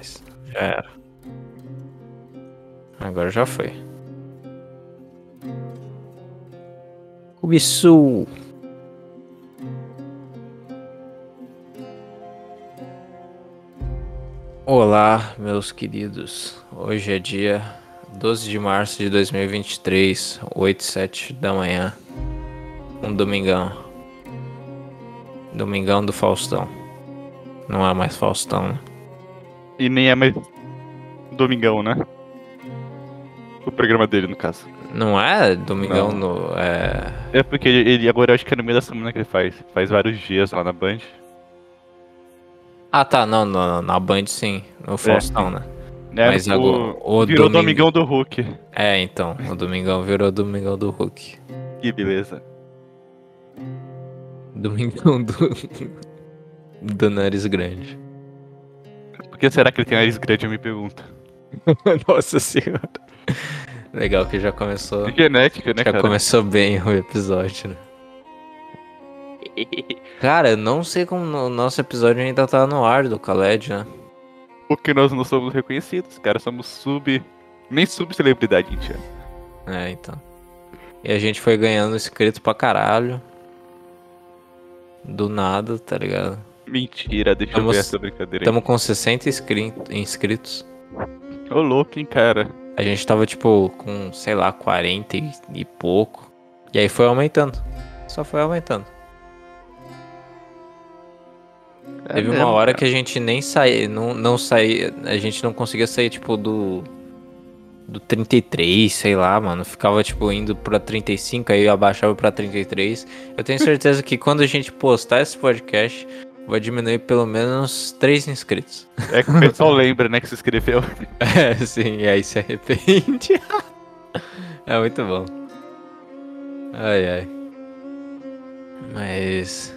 rapaz. Já era. Agora já foi. Kubisu. Olá, meus queridos. Hoje é dia 12 de março de 2023, 8 e 7 da manhã. Um domingão. Domingão do Faustão. Não é mais Faustão, né? E nem é mais Domingão, né? O programa dele, no caso. Não é Domingão Não. no. É. É porque ele, ele agora acho que é no meio da semana que ele faz. Faz vários dias lá na Band. Ah tá, não, não, não, na Band sim. No Faustão, né? Né? Mas o- agora- o virou domingo- Domingão do Hulk. É, então. O Domingão virou Domingão do Hulk. Que beleza. Domingão do. do nariz grande. Por que será que ele tem nariz grande, eu me pergunto. Nossa senhora. Legal que já começou. Genética, né, Já cara? começou bem o episódio, né? Cara, eu não sei como o nosso episódio ainda tá no ar do Khaled, né? Porque nós não somos reconhecidos, cara. Somos sub... Nem sub-celebridade, gente é. É, então. E a gente foi ganhando inscrito pra caralho. Do nada, tá ligado? Mentira, deixa eu Tamo- ver essa brincadeira. Estamos com 60 inscri- inscritos. Ô, louco, hein, cara. A gente tava, tipo, com, sei lá, 40 e, pouco. E aí foi aumentando. Só foi aumentando. É Teve uma mesmo, hora cara. que a gente nem saía, não, não saía, a gente não conseguia sair, tipo, do. Do 33, sei lá, mano. Ficava, tipo, indo pra 35, aí abaixava pra 33. Eu tenho certeza que quando a gente postar esse podcast, vai diminuir pelo menos 3 inscritos. É que o pessoal lembra, né, que se inscreveu. É, sim, e aí se arrepende. é muito bom. Ai, ai. Mas.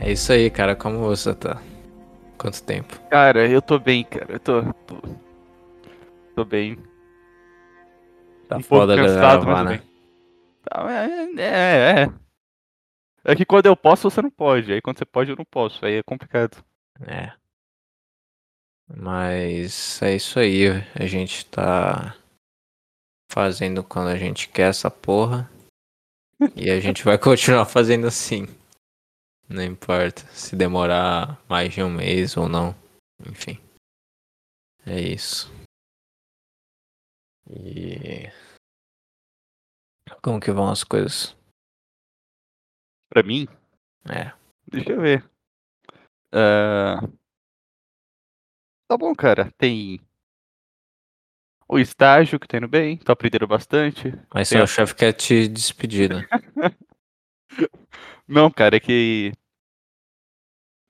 É isso aí, cara. Como você tá? Quanto tempo? Cara, eu tô bem, cara. Eu tô. Tô, tô bem. Tá um pouco foda cansado, gravar, né? Tá, é, é, é. É que quando eu posso, você não pode. Aí quando você pode, eu não posso. Aí é complicado. É. Mas é isso aí. A gente tá fazendo quando a gente quer essa porra. e a gente vai continuar fazendo assim. Não importa se demorar mais de um mês ou não. Enfim. É isso. E. Como que vão as coisas? Pra mim, É. deixa eu ver. Ah, Tá bom, cara. Tem o estágio que tá indo bem. Tô aprendendo bastante. Mas seu a- chefe quer te despedir, né? Não, cara, é que.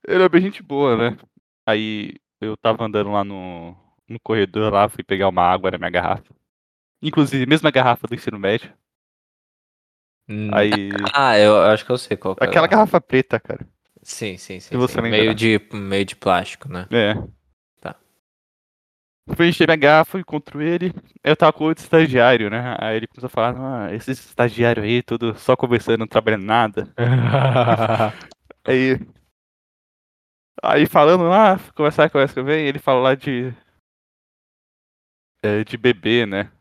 Ele é bem gente boa, né? Aí eu tava andando lá no, no corredor lá, fui pegar uma água na minha garrafa. Inclusive, mesma garrafa do ensino médio. Aí. Ah, eu acho que eu sei qual que é. Aquela garrafa preta, cara. Sim, sim, sim. Se você sim. lembrar. Meio de, meio de plástico, né? É. Tá. Fui encher minha garrafa, encontro ele. Eu tava com outro estagiário, né? Aí ele começou a falar, ah, esse estagiário aí, tudo só conversando, não trabalhando nada. Aí. Aí falando lá, conversar, conversa que vem, ele fala lá de. é, de beber, né?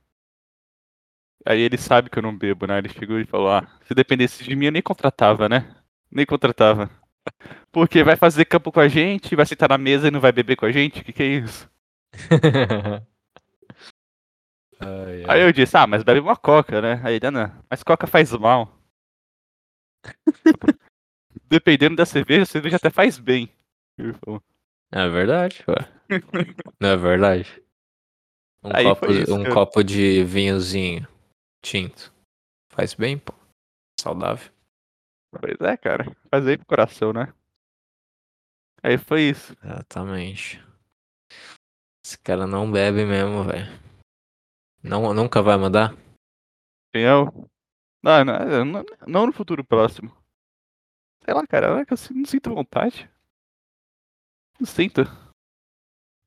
Aí ele sabe que eu não bebo, né? Ele chegou e falou, ah, se dependesse de mim eu nem contratava, né? Nem contratava. Porque vai fazer campo com a gente, vai sentar na mesa e não vai beber com a gente? Que que é isso? Ai, ai. Aí eu disse, ah, mas bebe uma coca, né? Aí ele, ah, não, mas coca faz mal. Dependendo da cerveja, a cerveja até faz bem. É verdade, ué. Não é verdade? Um, Aí copo, um copo de vinhozinho tinto. Faz bem, pô. Saudável. Pois é, cara. Faz aí pro coração, né? Aí foi isso. Exatamente. Esse cara não bebe mesmo, velho. Não, nunca vai mandar? Quem é o. Não, não, não, não no futuro próximo. Sei lá, cara, é que eu não sinto vontade. Não sinto.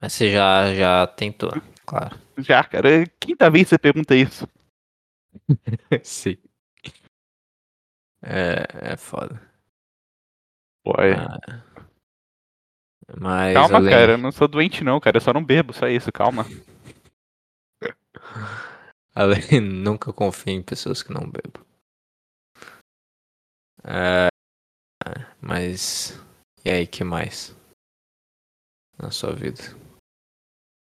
Mas você já, já tentou, claro. Já, cara. Quinta vez que você pergunta isso. Sim. É, é foda. Pô, é. Ah, Mas Calma, além... cara, eu não sou doente não, cara, eu só não bebo, só isso, calma. além nunca confio em pessoas que não bebam. É, mas e aí, que mais? Na sua vida?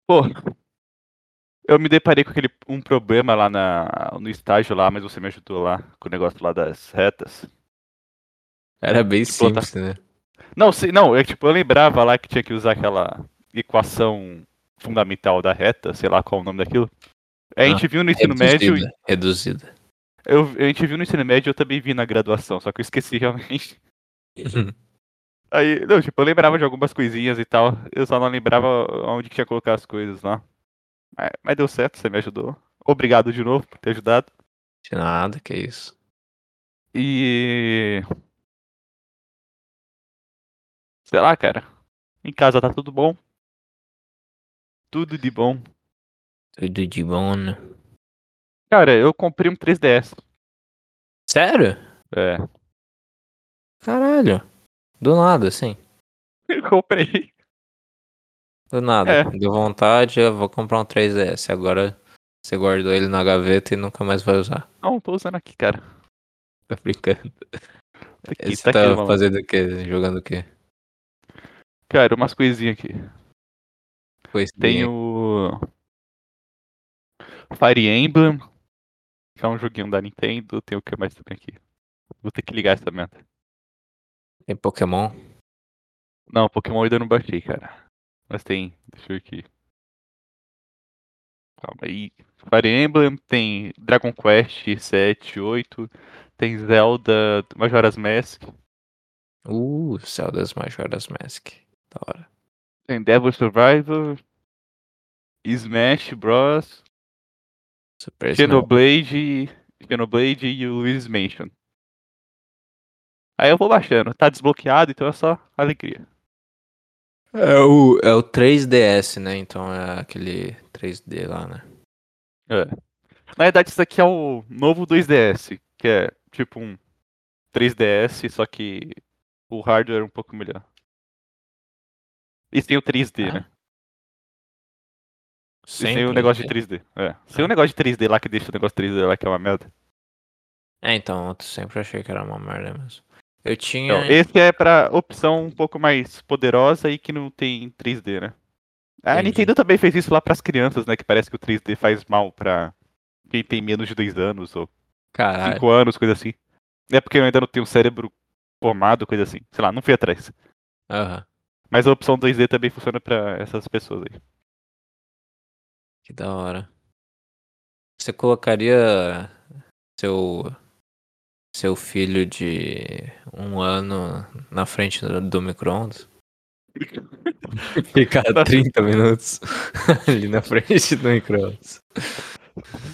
Pô, eu me deparei com aquele um problema lá na, no estágio lá, mas você me ajudou lá com o negócio lá das retas. Era bem Tipo, tá- simples, né? Não, sei, não, é tipo, eu lembrava lá que tinha que usar aquela equação fundamental da reta, sei lá qual é o nome daquilo. A Ah, gente viu no ensino médio, Reduzida. Reduzida. eu, a gente viu no ensino médio e eu também vi na graduação, só que eu esqueci realmente. Aí, não, tipo, eu lembrava de algumas coisinhas e tal, eu só não lembrava onde tinha que colocar as coisas lá. Mas, mas deu certo, você me ajudou. Obrigado de novo por ter ajudado. De nada, que isso. E. Sei lá, cara. Em casa tá tudo bom. Tudo de bom. Tudo de bom, né? Cara, eu comprei um 3DS. Sério? É. Caralho. Do nada, assim. Eu comprei. Do nada. É. Deu vontade, eu vou comprar um 3DS. Agora você guardou ele na gaveta e nunca mais vai usar. Não, tô usando aqui, cara. Tá brincando. Aqui, você tá tá aqui, fazendo o quê? Jogando o quê? Cara, umas coisinhas aqui. Pois Tem o. Fire Emblem. Que é um joguinho da Nintendo. Tem o que mais também aqui? Vou ter que ligar essa merda. Tem Pokémon. Não, Pokémon eu ainda não baixei, cara. Mas tem. Deixa eu ver aqui. Calma aí. Fire Emblem, tem Dragon Quest 7, 8. Tem Zelda Majora's Mask. Uh, Zelda's Majora's Mask. Da hora. Tem Devil Survivor. Smash Bros. Super. Xenoblade. Xenoblade e o Luigi's Mansion. Aí eu vou baixando. Tá desbloqueado, então é só alegria. É o, é o 3DS, né? Então é aquele 3D lá, né? É. Na verdade, isso aqui é o novo 2DS, que é tipo um 3DS, só que o hardware é um pouco melhor. E sem o 3D, Ah, né? E Sem o negócio de 3D. 3D. É. Sem o negócio de 3D lá que deixa o negócio 3D lá que é uma merda. É, então, eu sempre achei que era uma merda mesmo. Eu tinha. Então, esse é pra opção um pouco mais poderosa e que não tem 3D, né? A Entendi. Nintendo também fez isso lá pras crianças, né? Que parece que o 3D faz mal pra quem tem menos de 2 anos ou Caralho. 5 anos, coisa assim. É porque eu ainda não tenho um cérebro formado, coisa assim. Sei lá, não fui atrás. Aham. Mas a opção 2D também funciona pra essas pessoas aí. Que da hora. Você colocaria seu seu filho de um ano na frente do, do micro-ondas? Ficar 30 minutos ali na frente do micro-ondas.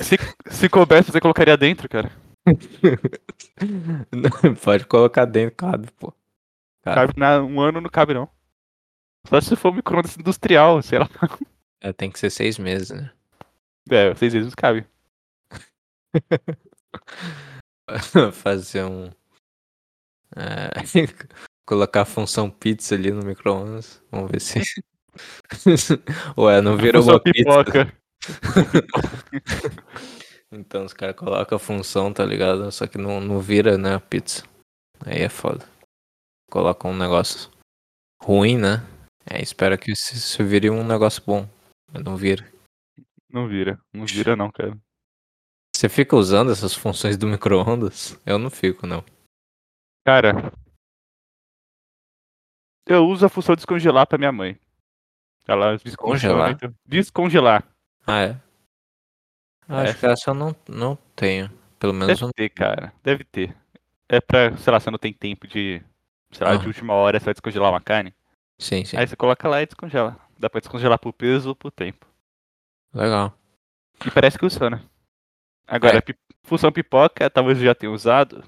Se, se coubesse, você colocaria dentro, cara. Não, Pode colocar dentro, cabe, pô. Cabe. Cabe na, um ano não cabe, não. Só se for micro-ondas industrial, sei lá. É, tem que ser seis meses, né? É, seis vezes cabe. Fazer um. é, colocar a função pizza ali no micro-ondas. Vamos ver se. Ué, não vira uma pizza. pipoca. Então os caras colocam a função, tá ligado? Só que não, não vira, né, a pizza. Aí é foda. Coloca um negócio ruim, né? É, espera que isso, isso vire um negócio bom. Mas não vira. Não vira. Não vira, não, cara. Você fica usando essas funções do micro-ondas? Eu não fico, não. Cara. Eu uso a função descongelar pra minha mãe. Ela Descongelar? descongela. então- Descongelar. Ah, é? Acho É. que essa eu não, não tenho. Pelo menos Deve um. ter, cara. Deve ter. É pra, sei lá, você não tem tempo de. Sei lá, de Ah. última hora você vai descongelar uma carne. Sim, sim. Aí você coloca lá e descongela. Dá pra descongelar por peso ou por tempo. Legal. E parece que funciona. Agora, É. função pipoca, talvez eu já tenha usado.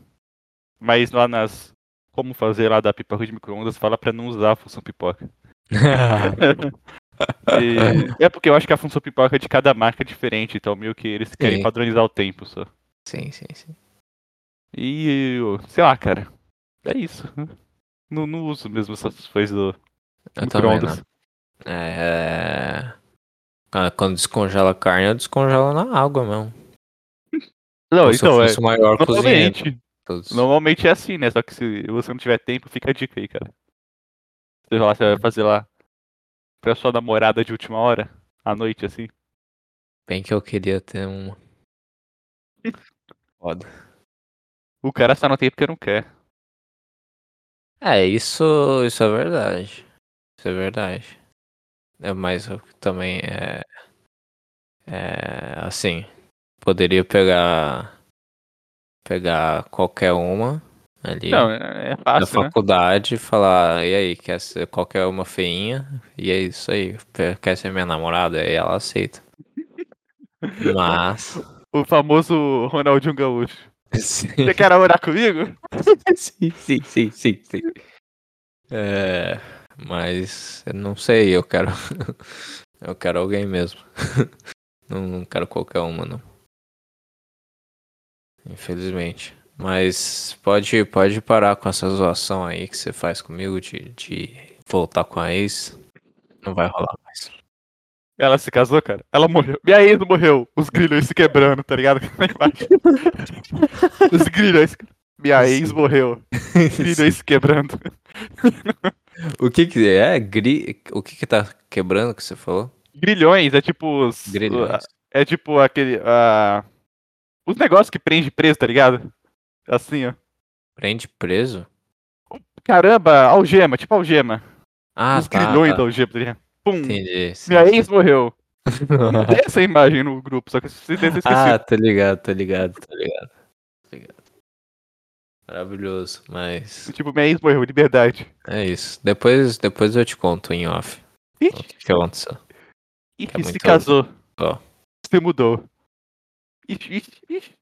Mas lá nas. Como fazer lá da pipoca de micro-ondas, fala pra não usar a função pipoca. E- é porque eu acho que a função pipoca de cada marca é diferente, então meio que eles querem Sim. padronizar o tempo só. sim, sim, sim. E sei lá, cara. É isso. Não, não uso mesmo essas coisas do Eu também Micro-ondas. não. É... Quando descongela a carne, eu descongelo na água mesmo. Não, então, é. maior. Normalmente, todos. normalmente é assim, né? Só que se você não tiver tempo, fica a dica aí, cara. Você, lá, você vai fazer lá pra sua namorada de última hora, à noite, assim. Bem que eu queria ter uma. Foda. O cara só não tem porque não quer. É, isso, isso é verdade. Isso é verdade. É, mas também é. É. Assim. Poderia pegar. Pegar qualquer uma ali Não, é, é da fácil, né? faculdade e falar, e aí, quer ser qualquer uma feinha? E é isso aí. Quer ser minha namorada? Aí ela aceita. Mas. O famoso Ronaldinho Gaúcho. sim, Você quer namorar comigo? sim, sim, sim, sim, sim. É. Mas não sei, eu quero. eu quero alguém mesmo. não, não quero qualquer uma, não. Infelizmente. Mas pode, pode parar com essa zoação aí que você faz comigo de, de voltar com a ex. Não vai rolar mais. Ela se casou, cara? Ela morreu. Minha ex morreu. Os grilhões se quebrando, tá ligado? Embaixo. Os grilhões. Minha ex morreu. Grilhões se quebrando. o que que é? Gri... O que que tá quebrando que você falou? Grilhões é tipo. os- Grilhões. É tipo aquele. ah, os negócios que prende preso, tá ligado? Assim, ó. Prende preso? Caramba, algema, tipo algema. Ah, os tá, grilhões tá. da algema, tá ligado? Pum. Entendi. sim, Minha sim. ex morreu. Tem essa imagem no grupo, só que vocês devem ter Ah, esquecido. tô ligado, tô ligado, tô ligado. Maravilhoso, mas Tipo, minha ex morreu, liberdade. é isso. Depois, depois eu te conto em off o Ixi, que, que aconteceu. ixi, É se muito casou. ó. Você mudou. Ixi, ixi, ixi.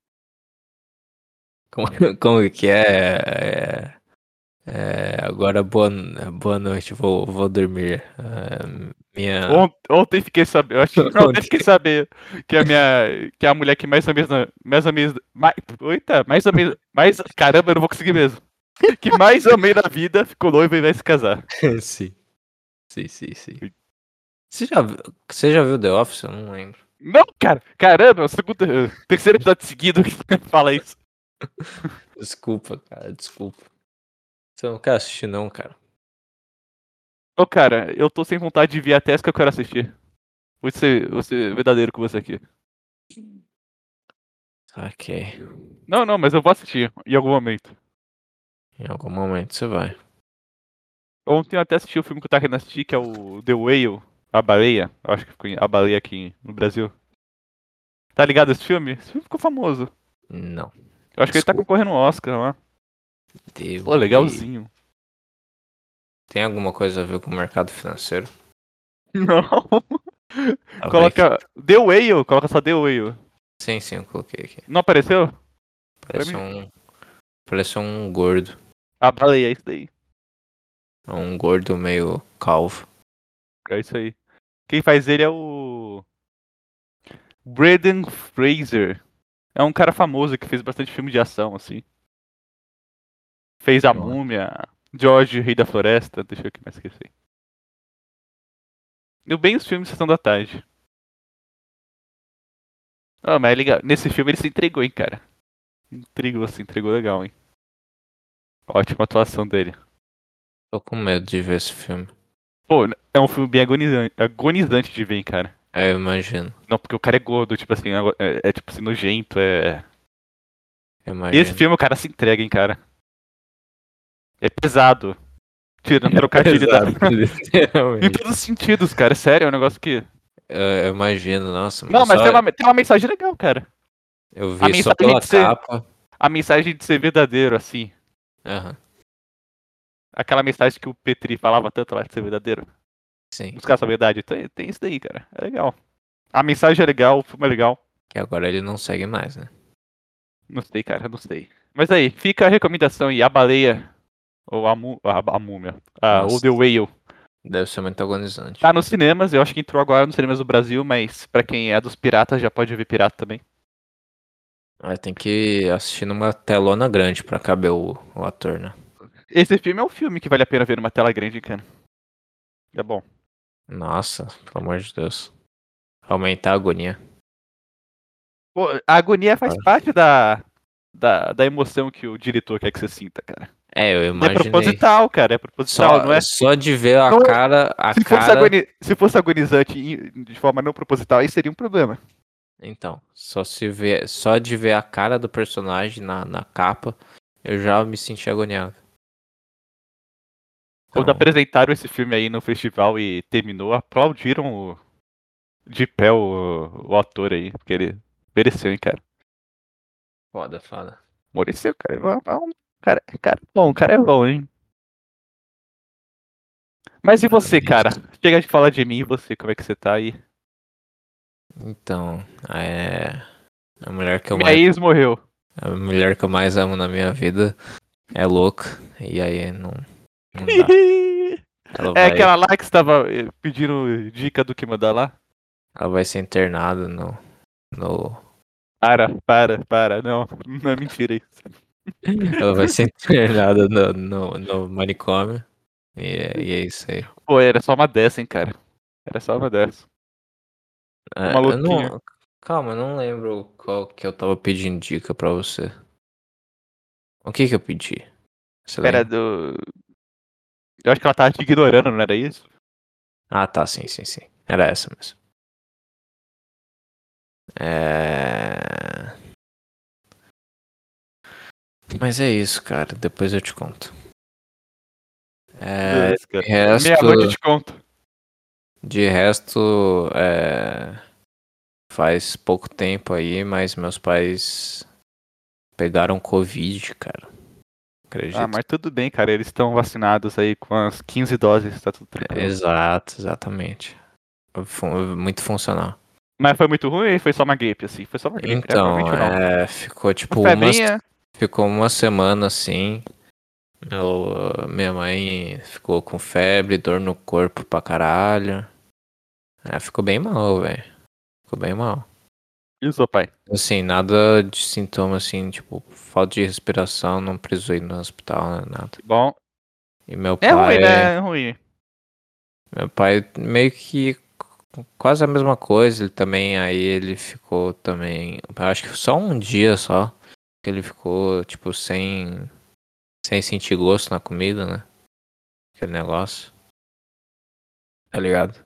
Como, como que é? É, é, agora boa, boa noite, vou, vou dormir. É, minha. Ont- Ontem fiquei sabendo, eu acho que ontem Ontem. fiquei sabendo que a minha, que a mulher que mais ou menos, mais ou menos, mais, eita, mais ou menos, mais, caramba, eu não vou conseguir mesmo. Que mais ou menos na vida ficou noiva e vai se casar. sim. Sim, sim, sim. Você já, você já viu The Office? Eu não lembro. Não, cara, caramba, é o segundo, terceiro episódio seguido que fala isso. Desculpa, cara, desculpa. Você não quer assistir, não, cara? Ô, cara, eu tô sem vontade de ver até essa que eu quero assistir. Vou ser, vou ser verdadeiro com você aqui. Ok. Não, não, mas eu vou assistir em algum momento. Em algum momento você vai. Ontem eu até assisti o filme que eu tava querendo assistir, que é o The Whale, A Baleia. Eu acho que ficou em A Baleia aqui no Brasil. Tá ligado esse filme? Esse filme ficou famoso. Não. Eu acho que ele tá Desculpa. concorrendo ao Oscar lá. Deus Pô, legalzinho. Tem alguma coisa a ver com o mercado financeiro? Não. Coloca. The Whale, coloca só The Whale. Sim, sim, eu coloquei aqui. Não apareceu? Parece um. Parece um gordo. A baleia, é isso daí. Um gordo meio calvo. É isso aí. Quem faz ele é o. Braden Fraser. É um cara famoso que fez bastante filme de ação, assim. Fez A. Múmia, George, Rei da Floresta, deixa eu que mais esqueci. Eu bem os filmes Sessão da Tarde. Ah, mas é legal. Nesse filme ele se entregou, hein, cara. Entregou, se entregou legal, hein. Ótima atuação dele. Tô com medo de ver esse filme. Pô, é um filme bem agonizante, agonizante de ver, hein, cara. É, eu imagino. Não, porque o cara é gordo, tipo assim, é, é tipo assim, nojento, é. Eu imagino. Esse filme o cara se entrega, hein, cara. É pesado. Tirando trocadilho da. Em todos os sentidos, cara. É sério, é um negócio que. Eu, eu imagino, nossa. Não, mas só- tem uma, tem uma mensagem legal, cara. Eu a vi só mensagem pela de ser- capa. A mensagem de ser verdadeiro, assim. Aham, Aquela mensagem que o Petri falava tanto lá de ser verdadeiro. sim. Buscar essa verdade. Tem, tem isso daí, cara. É legal. A mensagem é legal, o filme é legal. Que agora ele não segue mais, né? Não sei, cara, não sei. Mas aí, fica a recomendação aí. A baleia. Ou a, mu a, a múmia. Ah, ou. The Whale. Deve ser muito agonizante. Tá nos cinemas, eu acho que entrou agora nos cinemas do Brasil, mas pra quem é dos piratas já pode ver pirata também. Tem que assistir numa telona grande pra caber o, o ator, né? Esse filme é um filme que vale a pena ver numa tela grande, cara. É bom. Nossa, pelo amor de Deus. Aumentar a agonia. Pô, a agonia faz Ah. parte da, da, da emoção que o diretor quer que você sinta, cara. É, eu É imaginei. proposital, cara. É proposital, Só, não é? só de ver a Não é- cara. A Se fosse, cara. agoni- se fosse agonizante de forma não proposital, aí seria um problema. Então, só se ver, só de ver a cara do personagem na, na capa, eu já me senti agoniado. Quando Então, apresentaram esse filme aí no festival e terminou, aplaudiram o, de pé o, o ator aí, porque ele mereceu, hein, cara. foda, foda. Mereceu, cara. É um- Cara, cara é bom, cara é bom, hein. Mas e você, cara? Chega de falar de mim e você, como é que você tá aí? Então, é. A mulher que eu Minha mais, ex morreu. a mulher que eu mais amo na minha vida é louca. E aí não. É vai, aquela lá que você tava eh, pedindo dica do que mandar lá? ela vai ser internada no. no Para, para, para. Não, não é mentira isso. ela vai ser internada no, no, no manicômio. E é, e é isso aí. Pô, era só uma dessa, hein, cara. Era só uma dessa. É, Uma não, calma, eu não lembro qual que eu tava pedindo dica pra você. O que que eu pedi? Você Era lembra? do. Eu acho que ela tava te ignorando, não era isso? Ah, tá, sim, sim, sim. Era essa mesmo. É... Mas é isso, cara. Depois eu te conto. É, Beleza, cara. de resto, Meia-noite eu te conto. de resto, é, faz pouco tempo aí, mas meus pais pegaram Covid, cara. Acredito. Ah, mas tudo bem, cara. Eles estão vacinados aí com as 15 doses, tá tudo tranquilo. Exato, exatamente. Muito funcional. Mas foi muito ruim ou foi só uma gripe, assim? Foi só uma gripe, né? Então, é, ficou tipo Uma uma, febrinha. ficou uma semana assim. Meu, minha mãe ficou com febre, dor no corpo pra caralho. É, ficou bem mal, velho. Ficou bem mal. E o seu pai? Assim, nada de sintoma assim, tipo, falta de respiração, não precisou ir no hospital, né, nada. Bom. E meu É pai, ruim, né? É ruim. meu pai meio que quase a mesma coisa, ele também, aí ele ficou também, acho que só um dia só, que ele ficou, tipo, sem, sem sentir gosto na comida, né? Aquele negócio. Tá ligado?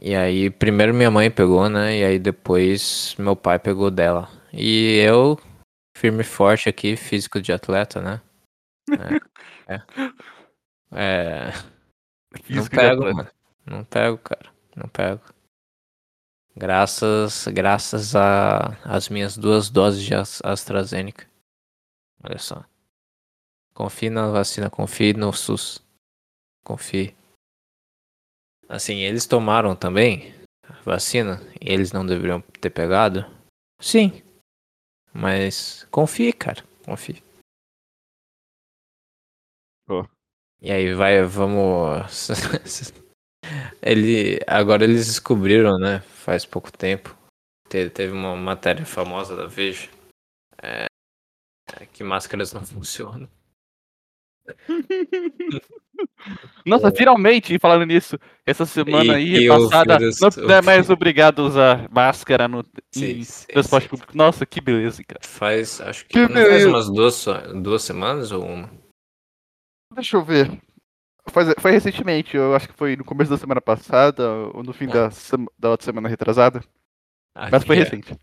E aí, primeiro minha mãe pegou, né? E aí depois meu pai pegou dela. E eu, firme e forte aqui, físico de atleta, né? É. é. É, Não pego, mano. Não pego, cara. Não pego. Graças, graças a as minhas duas doses de As- AstraZeneca. Olha só. Confie na vacina, confie no SUS. Confie. Assim, eles tomaram também a vacina e eles não deveriam ter pegado? Sim. Mas confie, cara. Confie. Pô. E aí vai, vamos. Ele, agora eles descobriram, né? Faz pouco tempo. Te- Teve uma matéria famosa da Veja. é, é que máscaras não funcionam. Nossa, finalmente, falando nisso, essa semana E- aí passada, não é mais obrigado a usar máscara no Sim, sim, transporte sim. público. Nossa, que beleza, cara. Faz, acho que, Que faz umas duas, duas semanas ou uma. Deixa eu ver. Foi, foi recentemente, eu acho que foi no começo da semana passada ou no fim da, sema- da outra semana retrasada. Mas foi Aqui, recente.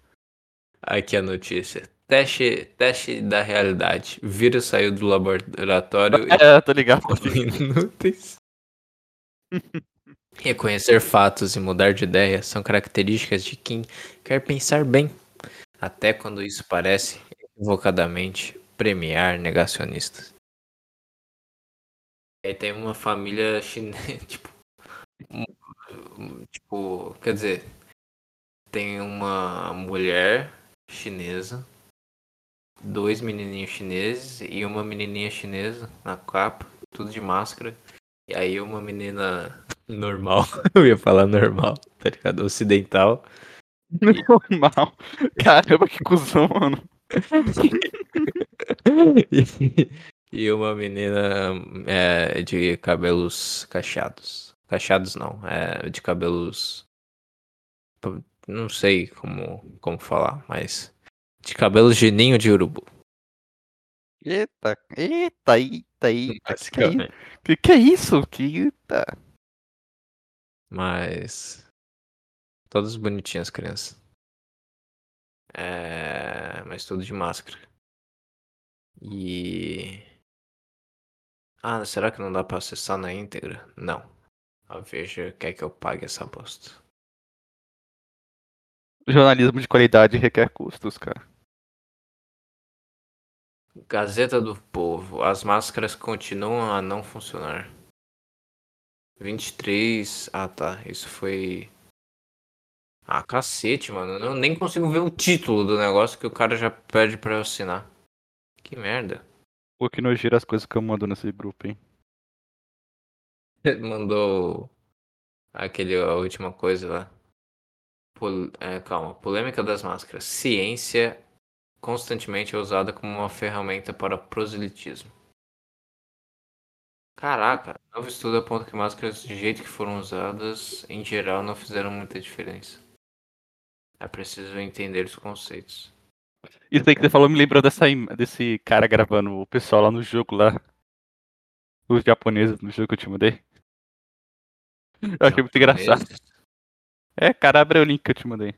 aqui a notícia. Teste, teste da realidade. Vírus saiu do laboratório e É, tô ligado. inúteis. Reconhecer fatos e mudar de ideia são características de quem quer pensar bem, até quando isso parece equivocadamente premiar negacionistas. Aí tem uma família chinesa, tipo, tipo, quer dizer, tem uma mulher chinesa, dois menininhos chineses e uma menininha chinesa na capa, tudo de máscara. E aí uma menina normal, eu ia falar normal, tá ligado? Ocidental. Normal. Caramba, que cuzão, mano. e, e uma menina é, de cabelos cacheados. Cacheados não, é de cabelos. Não sei como, como falar, mas. De cabelos de ninho de urubu. Eita, eita, eita, eita. Que, que, é que, que é isso? Que eita. Mas. Todas bonitinhas, crianças. É... Mas tudo de máscara. E. Ah, será que não dá pra acessar na íntegra? Não. A Veja quer que eu pague essa bosta. Jornalismo de qualidade requer custos, cara. Gazeta do Povo. As máscaras continuam a não funcionar. 23. Ah, tá. Isso foi. Ah, cacete, mano. Eu nem consigo ver o título do negócio que o cara já pede pra eu assinar. Que merda. Pô, que nojeira as coisas que eu mando nesse grupo, hein? Ele mandou aquele, a última coisa lá. Pol- é, calma. Polêmica das máscaras. Ciência constantemente é usada como uma ferramenta para proselitismo. Caraca, novo estudo aponta que máscaras de jeito que foram usadas, em geral, não fizeram muita diferença. É preciso entender os conceitos. Isso aí que você falou me lembrou dessa, desse cara gravando o pessoal lá no jogo lá. Os japoneses no jogo que eu te mandei. Eu achei muito engraçado. É, cara, abre o link que eu te mandei.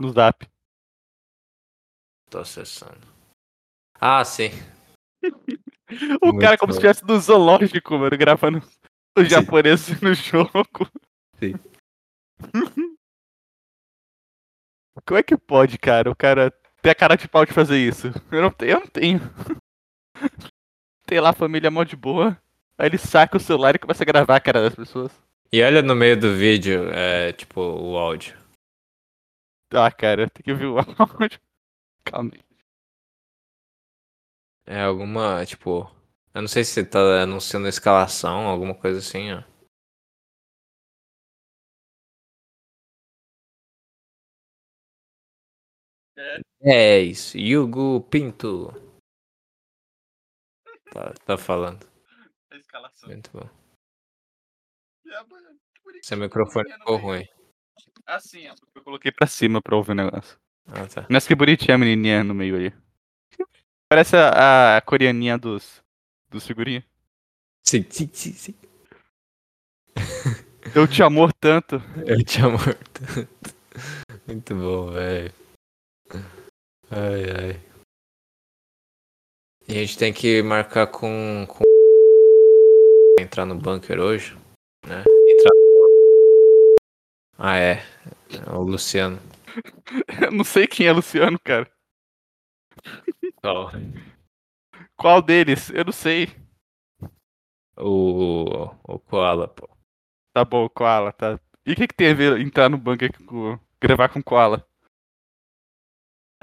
No zap. Tô acessando. Ah, sim. O Muito cara como se bom. estivesse no zoológico, mano, gravando os Sim. japoneses no jogo. Sim. Como é que pode, cara? O cara ter a cara de pau de fazer isso? Eu não tenho, eu não tenho. Tem lá a família mó de boa. Aí ele saca o celular e começa a gravar a cara das pessoas. E olha no meio do vídeo, é, tipo, o áudio. Ah, cara, tem que ouvir o áudio. Calma aí. É alguma, tipo. Eu não sei se tá anunciando a escalação, alguma coisa assim, ó. É isso, Yugo Pinto. Tá, tá falando. A escalação. Muito bom. Seu microfone ficou ruim. Assim, ó. Eu coloquei pra cima pra ouvir o negócio. Ah, tá. Mas que bonitinha a menininha no meio ali. Parece a, a coreaninha dos, dos figurinhos. Sim, sim, sim, sim. Eu te amor tanto. Eu te amo tanto. Muito bom, velho. Ai, ai. E a gente tem que marcar com. com... Entrar no bunker hoje, né? Entrar. Ah, é. É O Luciano. Eu não sei quem é Luciano, cara. Ó, Qual deles? Eu não sei. O. O Koala, pô. Tá bom, Koala, tá. E o que, que tem a ver entrar no bunker com gravar com Koala?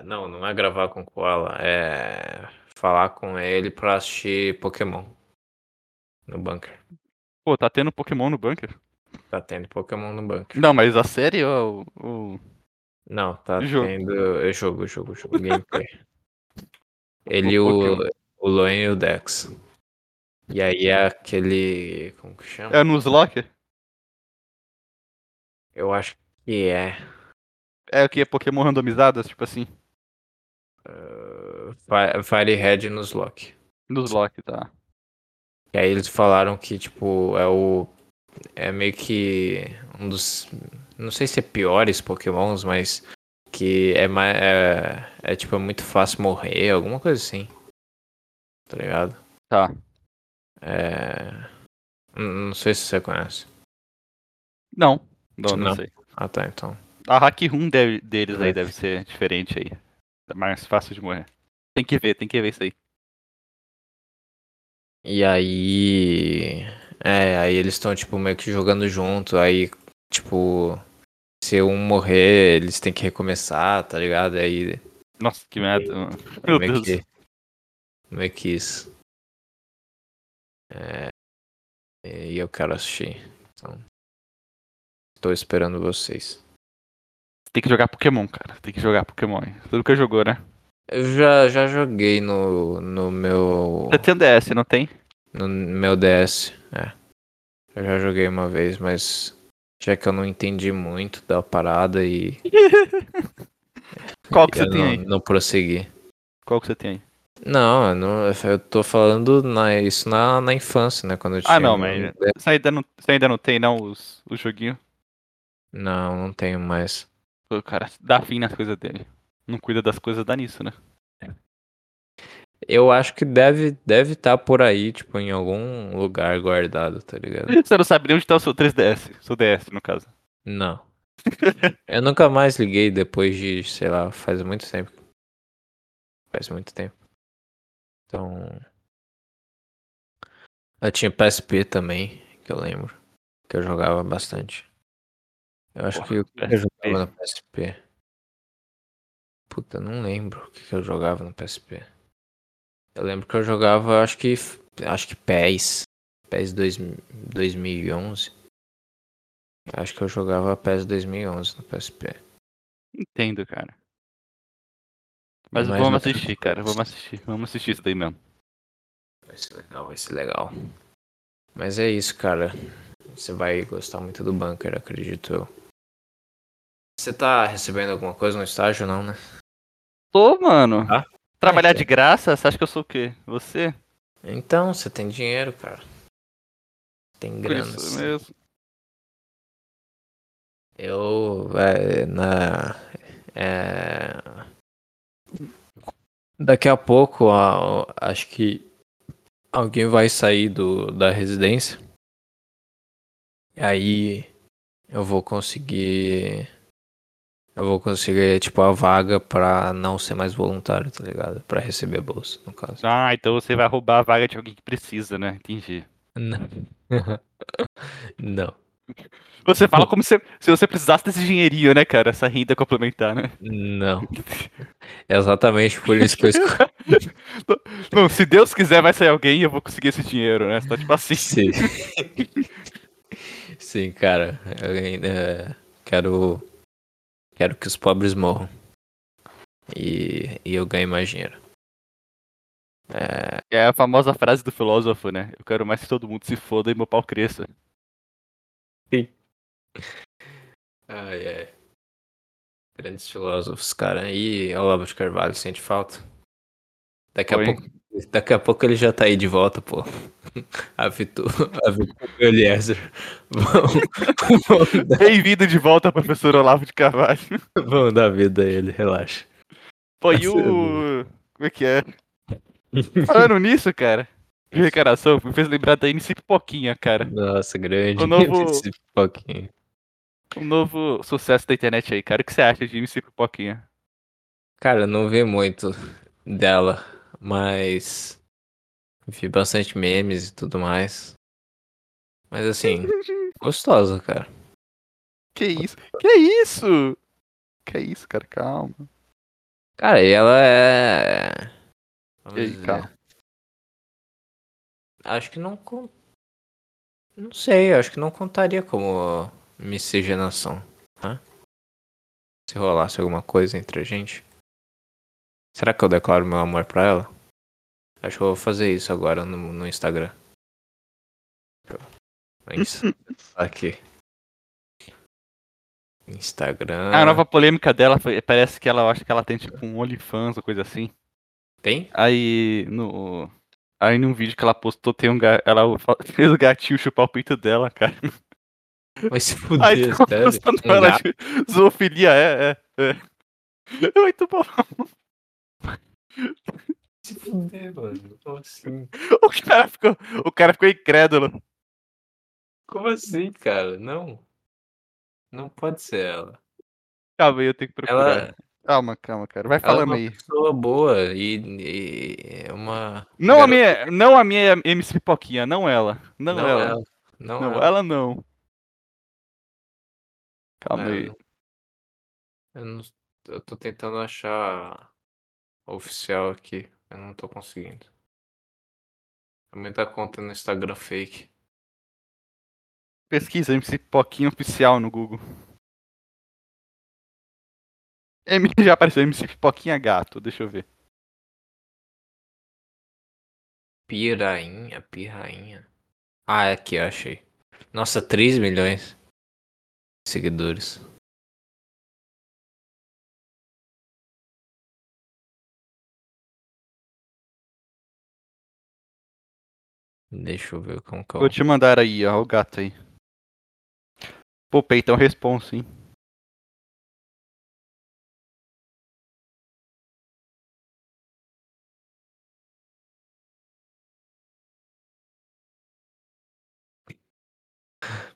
Não, não é gravar com Koala, é falar com ele pra assistir Pokémon. No bunker. Pô, tá tendo Pokémon no bunker? Tá tendo Pokémon no bunker. Não, mas a série ou. ou- Não, tá Jogo. tendo. é Jogo, jogo, jogo. Gameplay. Ele, O o, Loen e o Dex. E aí é aquele. Como que chama? É nos Locker? Eu acho que é. É o que? É Pokémon randomizadas? Tipo assim? uh, Fi- Firehead nos Lock. Nos Lock, tá. E aí eles falaram que, tipo, é o. É meio que um dos. Não sei se é piores Pokémons, mas que é mais. É, é tipo, é muito fácil morrer, alguma coisa assim. Tá ligado? Tá. É. Não sei se você conhece. Não. Não, não, Não. sei. Ah tá, então. A hack room deve- deles aí deve ser diferente aí. É mais fácil de morrer. Tem que ver, tem que ver isso aí. E aí. É, aí eles estão, tipo, meio que jogando junto. Aí, tipo. Se um morrer, eles têm que recomeçar, tá ligado? Aí. Nossa, que merda. mano. É Meu meio Deus. que. Meio que isso. É. E eu quero assistir. Então. Tô esperando vocês. Tem que jogar Pokémon, cara. Tem que jogar Pokémon. Tudo que jogou, né? Eu já, já joguei no, no meu. Você tem DS, não tem? No meu DS. É. Eu já joguei uma vez, mas já que eu não entendi muito da parada e Qual que você tem não, aí? não prossegui. Qual que você tem aí? Não, eu, não, eu tô falando na, isso na, na infância, né? Quando eu tinha. Ah, não, mas você ainda não, você ainda não tem, não, os, os joguinhos? Não, não tenho mais. Pô, cara, dá fim nas coisas dele. Não cuida das coisas, dá nisso, né? Eu acho que deve deve estar por aí, tipo, em algum lugar guardado, tá ligado? Você não sabe nem onde tá o seu 3DS. Seu DS, no caso. Não. Eu nunca mais liguei depois de, sei lá, faz muito tempo. Faz muito tempo. Então. Eu tinha PSP também, que eu lembro. Que eu jogava bastante. Eu acho Porra, que o que eu PSP. jogava no PSP. Puta, eu não lembro o que eu jogava no PSP. Eu lembro que eu jogava, acho que. Acho que PES. PES 2000 2011. Acho que eu jogava PES 2011 no PSP. Entendo, cara. Mas Mas vamos não- assistir, cara. Vamos assistir. Vamos assistir isso daí mesmo. Vai ser legal, vai ser legal. Mas é isso, cara. Você vai gostar muito do bunker, acredito eu. Você tá recebendo alguma coisa no estágio, não, né? Tô, mano. Ah? Trabalhar É, de graça? Você acha que eu sou o quê? Você? Então, você tem dinheiro, cara. Tem grana. isso mesmo. Eu, é, na, é, daqui a pouco, a- acho que alguém vai sair do, da residência. E aí eu vou conseguir, eu vou conseguir, tipo, a vaga pra não ser mais voluntário, tá ligado? Pra receber a bolsa, no caso. Ah, então você vai roubar a vaga de alguém que precisa, né? Entendi. Não. Não. Você fala como se, se você precisasse desse dinheirinho, né, cara? Essa renda complementar, né? Não. É exatamente por isso que eu escolhi. Não, se Deus quiser, vai sair alguém e eu vou conseguir esse dinheiro, né? Você tá tipo assim. Sim. Sim, cara. Eu ainda quero. Quero que os pobres morram. E, e eu ganhe mais dinheiro. É, É a famosa frase do filósofo, né? Eu quero mais que todo mundo se foda e meu pau cresça. Ai, ai. Grandes filósofos, cara. E Olavo de Carvalho sente falta. Daqui a pouco. Daqui a pouco ele já tá aí de volta, pô. A Vitor, a e o Eliezer vão, vão, dar, Bem-vindo de volta, professor Olavo de Carvalho. vão dar vida a ele, relaxa. Pô, e o. Como é que é? Falando nisso, cara. De recaração, me fez lembrar da MC Pipoquinha, cara. Nossa, grande. O novo- pouquinho. Um novo sucesso da internet aí, cara. O que você acha de MC Pipoquinha? Cara, não vi muito dela, mas vi bastante memes e tudo mais. Mas assim, gostosa, cara. Que isso? Que isso? Que isso, cara? Calma. Cara, e ela é. Vamos E aí, dizer, calma. Acho que não. con- Não sei, acho que não contaria como miscigenação. Hã? Se rolasse alguma coisa entre a gente. Será que eu declaro meu amor pra ela? Acho que eu vou fazer isso agora no, no Instagram. Aqui. Instagram. A nova polêmica dela foi, parece que ela acho que ela tem tipo um OnlyFans ou coisa assim. Tem? Aí no. Aí num vídeo que ela postou, tem um ga... ela fez o gatinho chupar o peito dela, cara. Vai se Aí fuder, tão sério. postando Um ela gato? de zoofilia, é, é, é. Muito bom. Se fuder, mano. Como assim? O cara ficou, o cara ficou incrédulo. Como assim, cara? Não. Não pode ser ela. Calma aí, eu tenho que procurar. Ela, Calma, calma, cara. Vai ela é falando uma aí. pessoa boa e, e é uma. Não a garota- minha, não a minha MC Pipoquinha, não ela. Não, Não ela. ela. Não, Não, ela. ela não. Calma É, aí. eu não- Eu, não, tô tentando achar a oficial aqui. Eu não tô conseguindo. Também tá conta no Instagram fake. Pesquisa MC Pipoquinha oficial no Google. M já apareceu MC Pipoquinha gato, deixa eu ver. Pirainha, pirrainha. Ah, é aqui, eu achei. Nossa, 3 milhões de seguidores. Deixa eu ver como que eu... Vou te mandar aí, ó, o gato aí. Pô, peitão responsa, hein?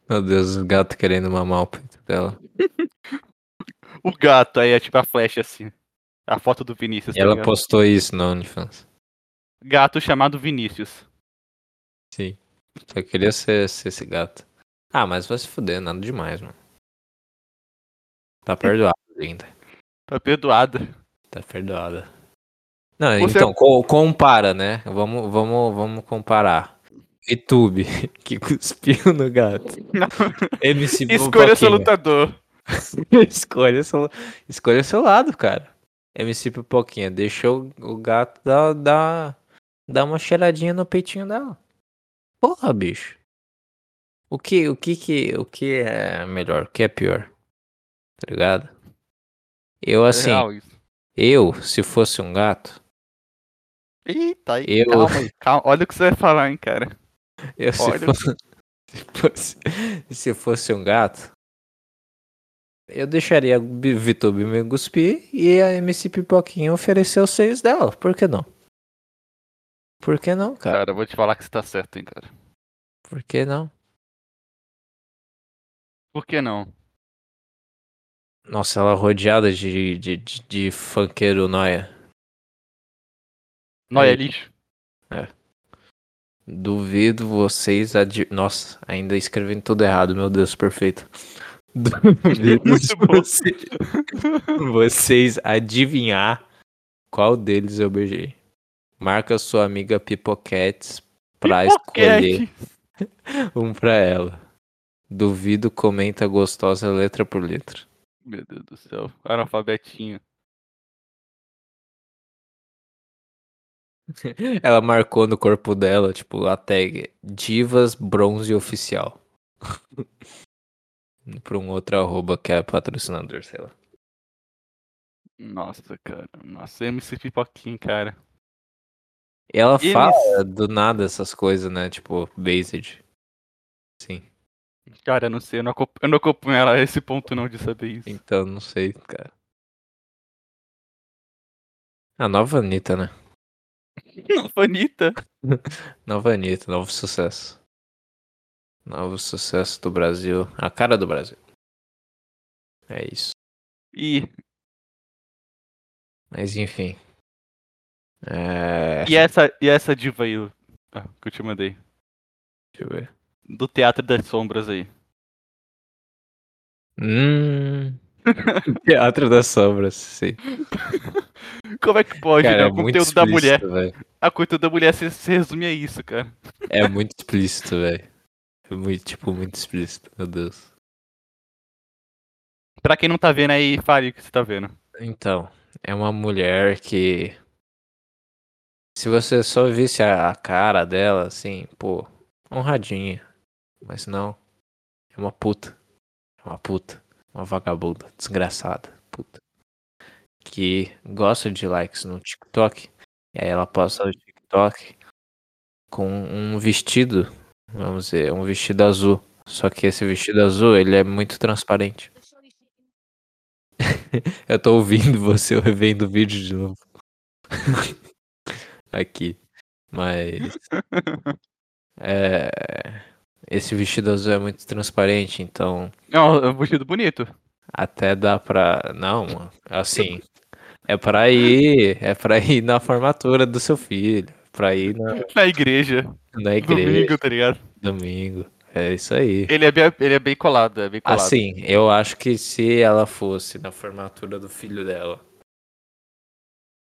Meu Deus, o gato querendo mamar o peito dela. O gato aí é tipo a flecha assim. A foto do Vinícius. E tá ela ligado? postou isso no OnlyFans. Gato chamado Vinícius. Sim. Só queria ser, ser esse gato. Ah, mas vai se fuder, nada demais, mano. Tá perdoado ainda. Tá perdoada. Tá perdoada. Não, Você- então, co- compara, né? Vamos, vamos, vamos comparar. YouTube, que cuspiu no gato. MC Escolha seu lutador. escolha, seu, escolha seu lado, cara. MC Pipoquinha, deixou o gato dar, dar, dar uma cheiradinha no peitinho dela. Porra, bicho. O que, o que que, o que é melhor? O que é pior? Tá ligado? Eu, assim, É isso. eu, se fosse um gato, Eita, aí, Eu- calma aí, calma. Olha o que você vai falar, hein, cara. eu se fosse, se fosse, se fosse um gato, eu deixaria o Bi- Vitor me cuspir e a MC Pipoquinha oferecer os seios dela. Por que não? Por que não, cara? Cara, eu vou te falar que você tá certo, hein, cara. Por que não? Por que não? Nossa, ela rodeada de, de, de, de funkeiro noia. Nóia Aí. lixo. Duvido vocês adi... Nossa, ainda escrevendo tudo errado, meu Deus, perfeito. Duvido Muito bom. você- vocês adivinhar qual deles eu beijei. Marca sua amiga Pipoquetes pra escolher Pipoquete. um pra ela. Duvido, comenta gostosa letra por letra. Meu Deus do céu. Analfabetinho. Ela marcou no corpo dela, tipo, a tag Divas Bronze Oficial. pra um outro arroba que é patrocinador, sei lá. Nossa, cara. Nossa, MC Pipoquinho, cara. E ela E fala do nada essas coisas, né? Tipo, based. Sim. Cara, eu não sei, eu não, acompanho, eu não acompanho ela a esse ponto não de saber isso. Então, não sei, cara. A nova Anitta, né? Não, Fanita. Nova Anitta, novo sucesso. Novo sucesso do Brasil. A cara do Brasil. É isso. E, Mas enfim. É. e, essa, e essa diva aí, ah, que eu te mandei. Deixa eu ver. Do Teatro das Sombras aí. Hum. Teatro das Sombras, sim. Como é que pode, Cara, né? é O muito conteúdo da mulher. velho. A conteúdo da mulher se, se resume a isso, cara. É muito explícito, velho. É muito, tipo, muito explícito, meu Deus. Pra quem não tá vendo aí, fale o que você tá vendo. Então, é uma mulher que. Se você só visse a, a cara dela, assim, pô, honradinha. Mas não. É uma puta. É uma puta. Uma vagabunda. Desgraçada. Puta. Que gosta de likes no TikTok. E aí ela posta no TikTok com um vestido. Vamos dizer, um vestido azul. Só que esse vestido azul, ele é muito transparente. Eu tô ouvindo você revendo o vídeo de novo. Aqui. Mas. É. Esse vestido azul é muito transparente, então Não, é um vestido bonito. até dá pra. Não, mano, assim. É pra ir. É pra ir na formatura do seu filho. Pra ir na, Na igreja. na igreja. Domingo, tá ligado? Domingo. É isso aí. Ele é bem, ele é bem colado, é bem colado. Assim, eu acho que se ela fosse na formatura do filho dela,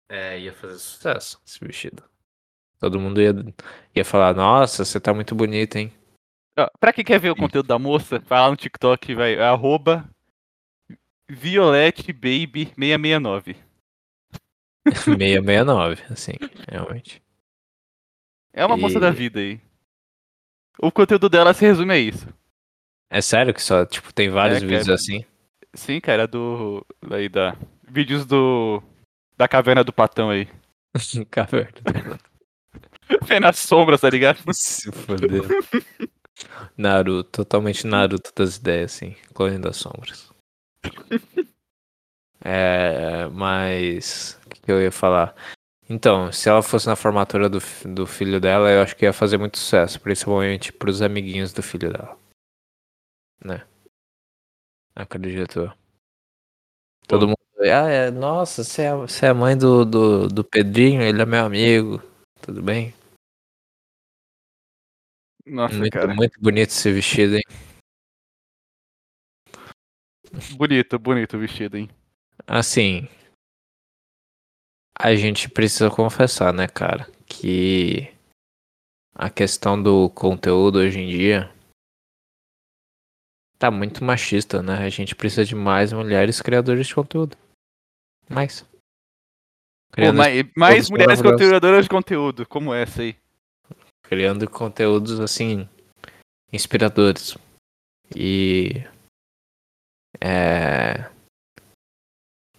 é, ia fazer sucesso esse vestido. Todo mundo ia, ia falar, nossa, você tá muito bonita, hein? Ó, Pra quem quer ver o conteúdo da moça, vai lá no TikTok, vai, é arroba VioletteBaby669. 669, assim, realmente. É uma moça E- da vida aí. O conteúdo dela se resume a isso. É sério que só, tipo, tem vários É, vídeos cara. assim? Sim, cara, do. Daí da. Vídeos do. Da caverna do patão aí. Caverna. Vem nas sombras, tá ligado? Se foder. Naruto, totalmente Naruto das ideias, assim. Clone das sombras. É, mas. O que, que eu ia falar? Então, se ela fosse na formatura do, do filho dela, eu acho que ia fazer muito sucesso, principalmente pros amiguinhos do filho dela. Né? Acredito. Todo mundo. Ah, é, nossa, você é, você é mãe do, do, do Pedrinho, ele é meu amigo. Tudo bem? Nossa, muito, cara. muito bonito esse vestido, hein? Bonito, bonito o vestido, hein? Assim, a gente precisa confessar, né, cara, que a questão do conteúdo hoje em dia tá muito machista, né? A gente precisa de mais mulheres criadoras de conteúdo. Mais. Pô, Criando, mais, mais todos mulheres criadoras de conteúdo, como essa aí. criando conteúdos assim inspiradores. E é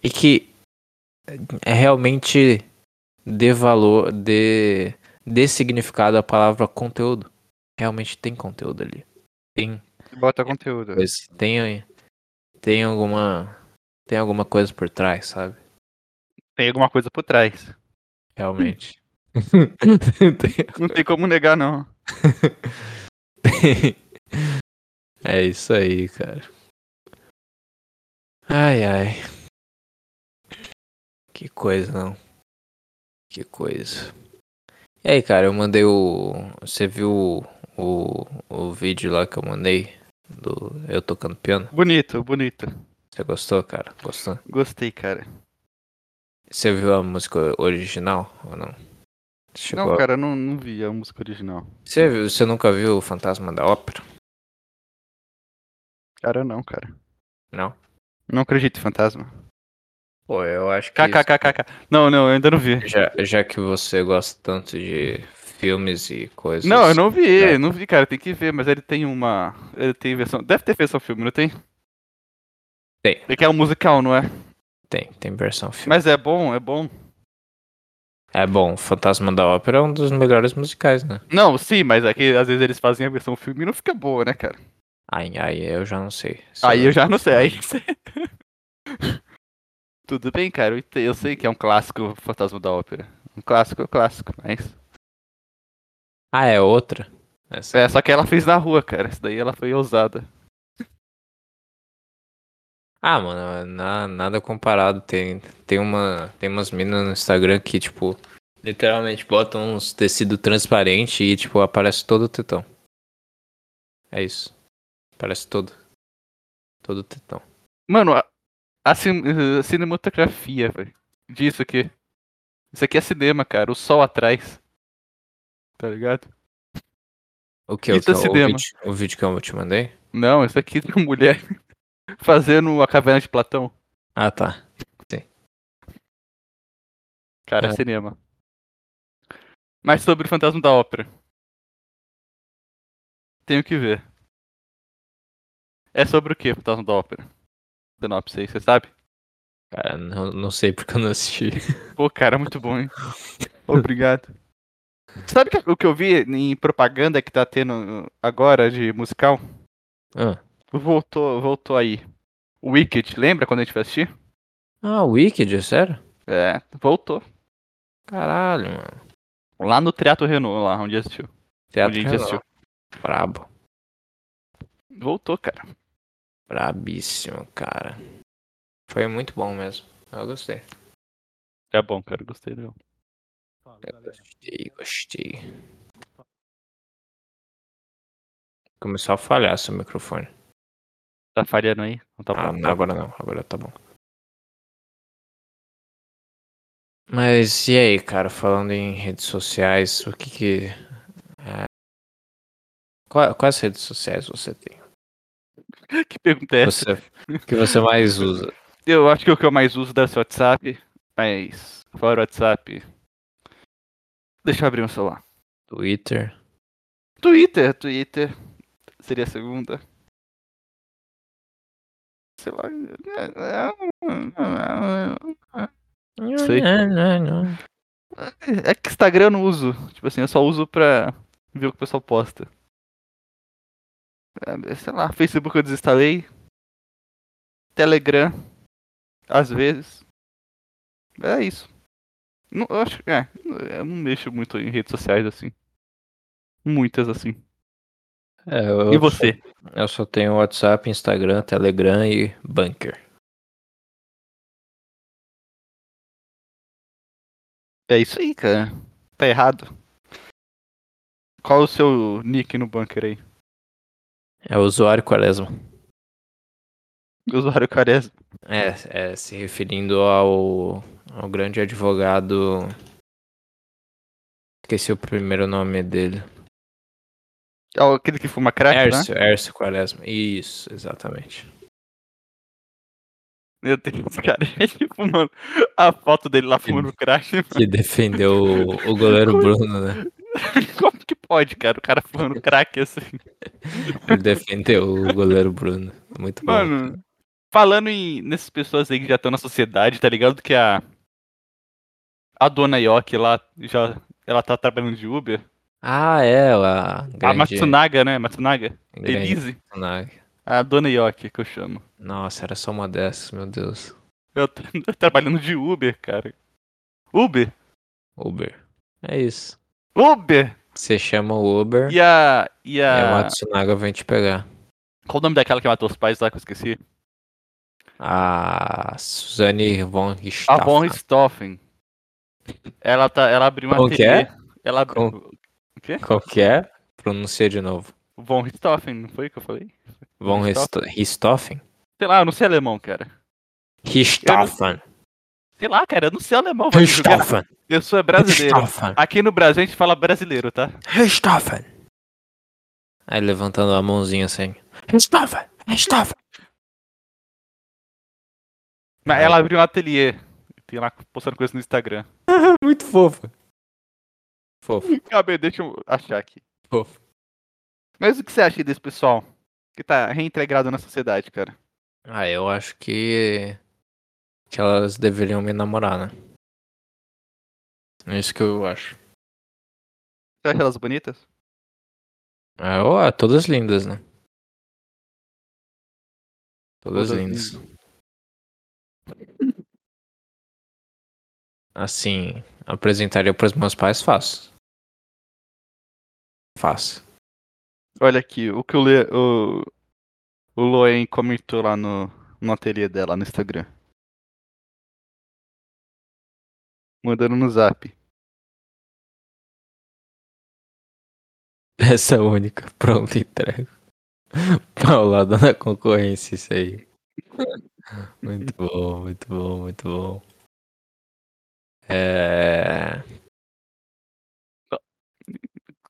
e que é realmente dê valor, dê, dê significado à palavra conteúdo. Realmente tem conteúdo ali. Tem Bota conteúdo. tem tem alguma tem alguma coisa por trás, sabe? Tem alguma coisa por trás. Realmente. Não tem como negar, não. é isso aí, cara. Ai, ai. Que coisa, não. Que coisa. E aí, cara, eu mandei o. Você viu o, o, o vídeo lá que eu mandei? Do eu tocando piano? Bonito, bonito. Você gostou, cara? Gostou? Gostei, cara. Você viu a música original ou não? Chegou Não, cara, não, não vi a música original. Você, viu- você nunca viu o Fantasma da Ópera? Cara, não, cara. Não? Não acredito em fantasma. Pô, eu acho que. KKKKK. Não, não, eu ainda não vi. Já, já que você gosta tanto de filmes e coisas. Não, eu não vi, É. não vi, cara, tem que ver, mas ele tem uma. Ele tem versão. Deve ter versão filme, não tem? Tem. Ele quer um musical, não é? Tem, tem versão filme. Mas é bom, é bom. É bom, Fantasma da Ópera é um dos melhores musicais, né? Não, sim, mas é que às vezes eles fazem a versão filme e não fica boa, né, cara? Ai, ai, eu já não sei. Se Aí eu já não sei, aí. Tudo bem, cara, eu eu sei que é um clássico Fantasma da Ópera. Um clássico é um clássico, mas. Ah, é outra? Essa. É, só que ela fez na rua, cara. Isso daí ela foi ousada. Ah, mano, na- nada comparado. Tem, tem, uma, tem umas minas no Instagram que, tipo, literalmente botam uns tecido transparente e, tipo, aparece todo o tetão. É isso. Aparece todo. Todo o tetão. Mano, a, a cin- a cinematografia, velho. Disso aqui. Isso aqui é cinema, cara. O sol atrás. Tá ligado? O que? O, Isso que é o, cinema. vídeo, o vídeo que eu te mandei? Não, isso aqui tem uma mulher fazendo a caverna de Platão. Ah, tá. Cara, é É. cinema. Mas sobre o Fantasma da Ópera. Tenho que ver. É sobre o que, Fantasma da Ópera? Sinopse aí, você sabe? Cara, não, não sei porque eu não assisti. Pô, cara, muito bom, hein? Obrigado. Sabe que- o que eu vi em propaganda que tá tendo agora de musical? Ah, Voltou, voltou aí. Wicked, lembra quando a gente foi assistir? ah Wicked, é sério? É, voltou. Caralho, mano. Lá no Teatro Renault, lá onde assistiu. Teatro onde a gente Renault. assistiu. Brabo. Voltou, cara. Brabíssimo, cara. Foi muito bom mesmo. Eu gostei. É bom, cara, gostei dele. Eu gostei, gostei. Começou a falhar seu microfone. Tá falhando aí? Não tá Ah, bom. não, agora não, agora tá bom. Mas e aí, cara, falando em redes sociais, o que que. é, Qua- Quais redes sociais você tem? Que pergunta é essa? Você, que você mais usa? Eu acho que o que eu mais uso deve ser o WhatsApp, mas fora o WhatsApp. Deixa eu abrir meu celular. Twitter? Twitter, Twitter. Seria a segunda. Sei lá. Sei. É que Instagram eu não uso. Tipo assim, eu só uso pra ver o que o pessoal posta. É, sei lá, Facebook eu desinstalei. Telegram, às vezes. É isso. Não, eu acho é, eu não mexo muito em redes sociais assim. Muitas assim. É, eu, E você? Só, eu só tenho WhatsApp, Instagram, Telegram e Bunker. É isso aí, cara. Tá errado. Qual o seu nick no bunker aí? É o usuário Quaresma. Usuário Quaresma. É, é se referindo ao, ao grande advogado. Esqueci o primeiro nome dele. É aquele que fuma crack, né? Ércio, Ércio Quaresma. Isso, exatamente. Meu Deus, cara. Ele fumando. A foto dele lá fumando crack. Que defendeu o, o goleiro Bruno, né? Como que pode, cara? O cara fumando crack assim. Ele defendeu o goleiro Bruno. Muito bom. Mano, falando em nessas pessoas aí que já estão na sociedade, tá ligado que a a dona Yoki lá já ela tá trabalhando de Uber? Ah, é, a A grande, Matsunaga, né? Matsunaga? grande Elise? Matsunaga. A dona Yoki que eu chamo. Nossa, era só uma dessas, meu Deus. Eu tô trabalhando de Uber, cara. Uber? Uber. É isso. Uber! Você chama o Uber E a. E e a a. Matsunaga vem te pegar. Qual o nome daquela que matou os pais lá que eu esqueci? A Suzane von A Richthofen. Von Richthofen. Ela, tá, ela abriu uma Como que é? Ela abriu. Quê? Qual que é? Pronuncia de novo. Von Richthofen, não foi que eu falei? Von Richthofen? Sei lá, eu não sei alemão, cara. Richthofen. Sei lá, cara, eu não sei alemão. Richthofen. Eu sou brasileiro. Richthofen. Aqui no Brasil a gente fala brasileiro, tá? Richthofen. Aí levantando a mãozinha assim. Richthofen. Richthofen. Mas ela abriu um ateliê. Tem lá postando coisa no Instagram. Muito fofo. Fofo, deixa eu achar aqui. fofo. Mas o que você acha desse pessoal? Que tá reintegrado na sociedade, cara. Ah, eu acho que. que elas deveriam me namorar, né? É isso que eu acho. Você acha elas bonitas? Ó, todas lindas, né? Todas, Todas lindas. Assim, apresentaria pros meus pais fácil. Fácil. Olha aqui, o que o, Le... o... o Loen comentou lá no... no ateliê dela no Instagram. Mandando no zap. Essa é a única. Pronto, entrego. Paulada na concorrência, isso aí. Muito bom, muito bom, muito bom. É.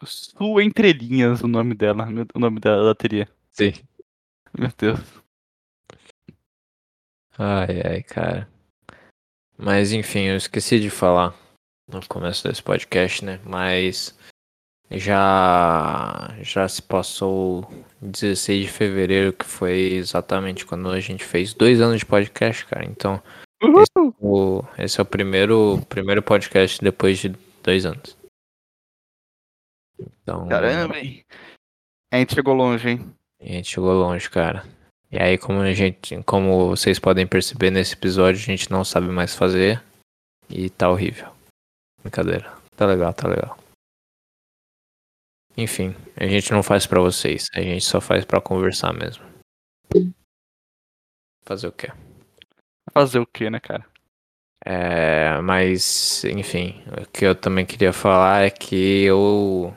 Su Entrelinhas, o nome dela. O nome dela da ateliê. Sim. Meu Deus. Ai, ai, cara. Mas enfim, eu esqueci de falar no começo desse podcast, né? Mas já já se passou 16 de fevereiro, que foi exatamente quando a gente fez dois anos de podcast, cara. Então, Uhul! o, esse é o primeiro primeiro podcast depois de dois anos. Então, Caramba, hein? A gente chegou longe, hein? a gente chegou longe, cara. E aí, como a gente, como vocês podem perceber nesse episódio, a gente não sabe mais fazer e tá horrível. Brincadeira. Tá legal, tá legal. Enfim, a gente não faz pra vocês, a gente só faz pra conversar mesmo. Fazer o quê? Fazer o que, né, cara? É, mas, enfim, o que eu também queria falar é que eu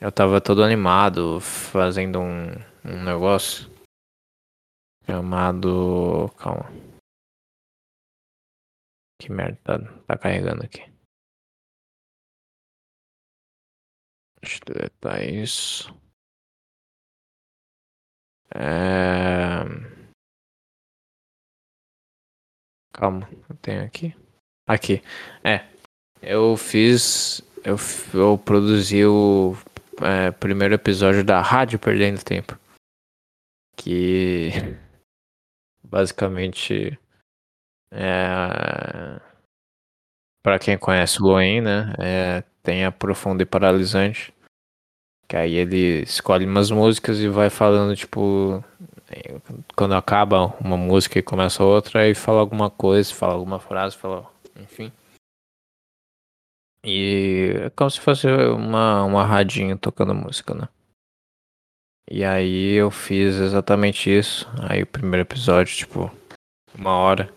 eu tava todo animado fazendo um, um negócio chamado. Calma. Que merda tá, tá carregando aqui. Deixa eu deletar isso. É... Calma, eu tenho aqui. Aqui. É. Eu fiz. Eu, eu produzi o é, primeiro episódio da Rádio Perdendo Tempo. Que. basicamente é, para quem conhece o Loen, né, é, tem a Profunda e Paralisante, que aí ele escolhe umas músicas e vai falando, tipo, quando acaba uma música e começa outra, aí fala alguma coisa, fala alguma frase, fala, enfim. E é como se fosse uma, uma radinho tocando música, né? E aí eu fiz exatamente isso. Aí o primeiro episódio, tipo, uma hora.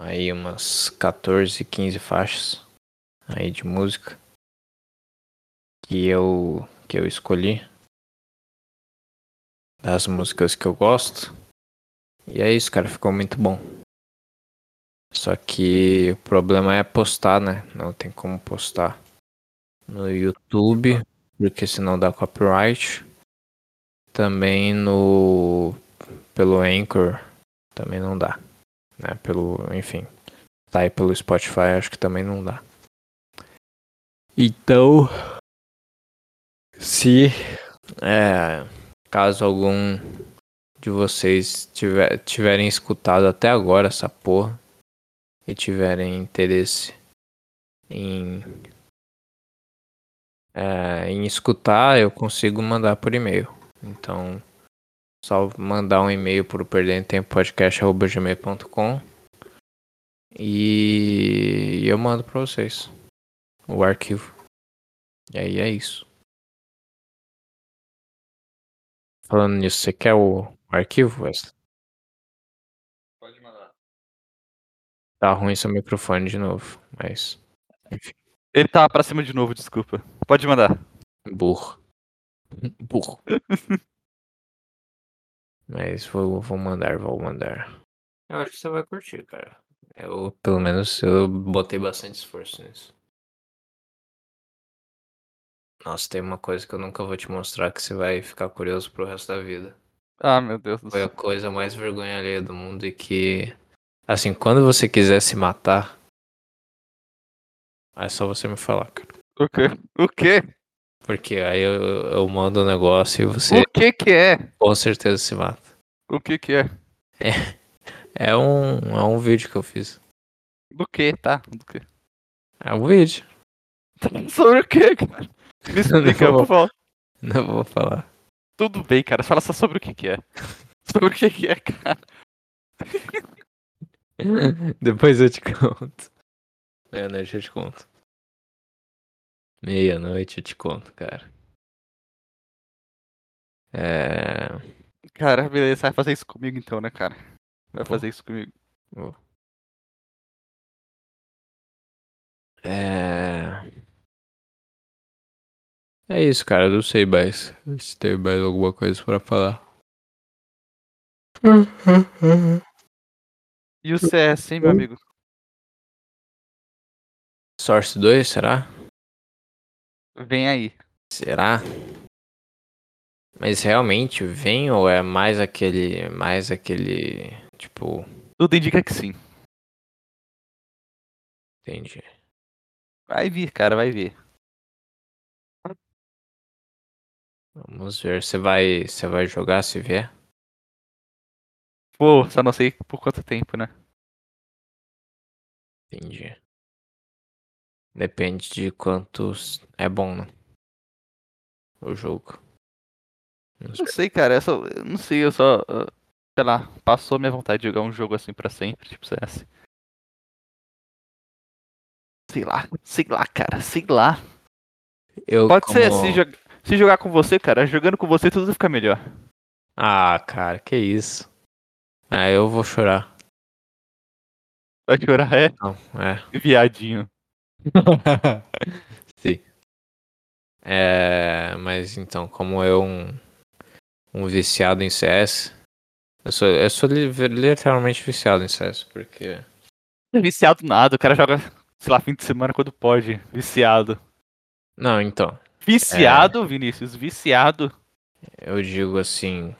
Aí umas 14, 15 faixas aí de música que eu que eu escolhi das músicas que eu gosto. E é isso, cara, ficou muito bom. Só que o problema é postar, né? Não tem como postar no YouTube, porque senão dá copyright. Também no pelo Anchor também não dá, né? Pelo, enfim, tá aí pelo Spotify, acho que também não dá. Então, se é, caso algum de vocês tiver, tiverem escutado até agora essa porra e tiverem interesse em, é, em escutar, eu consigo mandar por e-mail. Então, só mandar um e-mail para o perdentempopodcast.gmail.com e eu mando para vocês o arquivo. E aí é isso. Falando nisso, você quer o arquivo, Wesley? Tá ruim seu microfone de novo, mas. Enfim. Ele tá pra cima de novo, desculpa. Pode mandar. Burro. Burro. mas vou, vou mandar, vou mandar. Eu acho que você vai curtir, cara. Eu, pelo menos, eu botei bastante esforço nisso. Nossa, tem uma coisa que eu nunca vou te mostrar que você vai ficar curioso pro resto da vida. Ah, meu Deus do Foi a céu. coisa mais vergonha alheia do mundo e que. Assim, quando você quiser se matar. É só você me falar, cara. O quê? O quê? Porque aí eu, eu mando um negócio e você O que que é? com certeza se mata. O que que é? É um, é um vídeo que eu fiz. Do que, tá? Do que? É um vídeo. Sobre o que, cara? Me explica, Não. por favor. Não vou falar. Tudo bem, cara. Fala só sobre o que que é. Sobre o que que é, cara. Depois eu te conto. Meia-noite eu te conto. Meia-noite eu te conto, cara. É. Cara, beleza. Vai fazer isso comigo então, né, cara? Vai fazer isso comigo. É. É isso, cara. Não sei mais. Se tem mais alguma coisa pra falar. E o CS, hein, meu amigo? Source 2, será? Vem aí. Será? Mas realmente vem ou é mais aquele. Mais aquele. Tipo. Tudo indica que sim. Entendi. Vai vir, cara, vai vir. Vamos ver. Você vai. Você vai jogar se vier? Pô, só não sei por quanto tempo, né? Entendi. Depende de quantos. É bom, né? O jogo. Não sei. Não sei, cara. Eu só, eu não sei, eu só. ah, Sei lá, passou minha vontade de jogar um jogo assim pra sempre, tipo CS. Sei lá, sei lá, cara, sei lá. Eu Pode ser, como- se, jo- se jogar com você, cara, jogando com você tudo fica melhor. Ah, cara, que isso. Ah, eu vou chorar. Vai chorar, é? Não, é. Viadinho. Sim. É, mas então, como eu um, um viciado em CS, eu sou, eu sou li- literalmente viciado em CS, porque Viciado nada, o cara joga, sei lá, fim de semana quando pode. Viciado. não, então, Viciado, Vinícius, viciado. eu digo assim,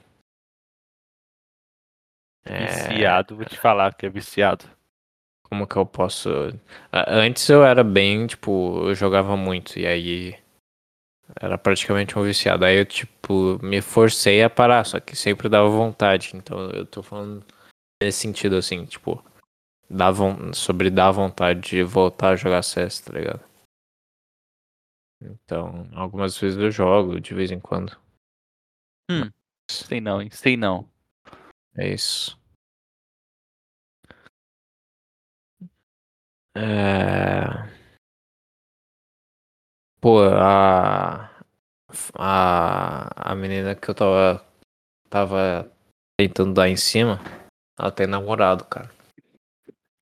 é, Viciado, vou te falar que é viciado. como que eu posso? Antes eu era bem, tipo, eu jogava muito e aí era praticamente um viciado. Aí eu tipo me forcei a parar, só que sempre dava vontade. Então eu tô falando Nesse sentido, assim, tipo, dá von- sobre dar vontade de voltar a jogar CS, tá ligado? Então, algumas vezes eu jogo, de vez em quando. Sei não, hein? Sei não. É isso. É... Pô, a... a a menina que eu tava tava tentando dar em cima, ela tem namorado, cara.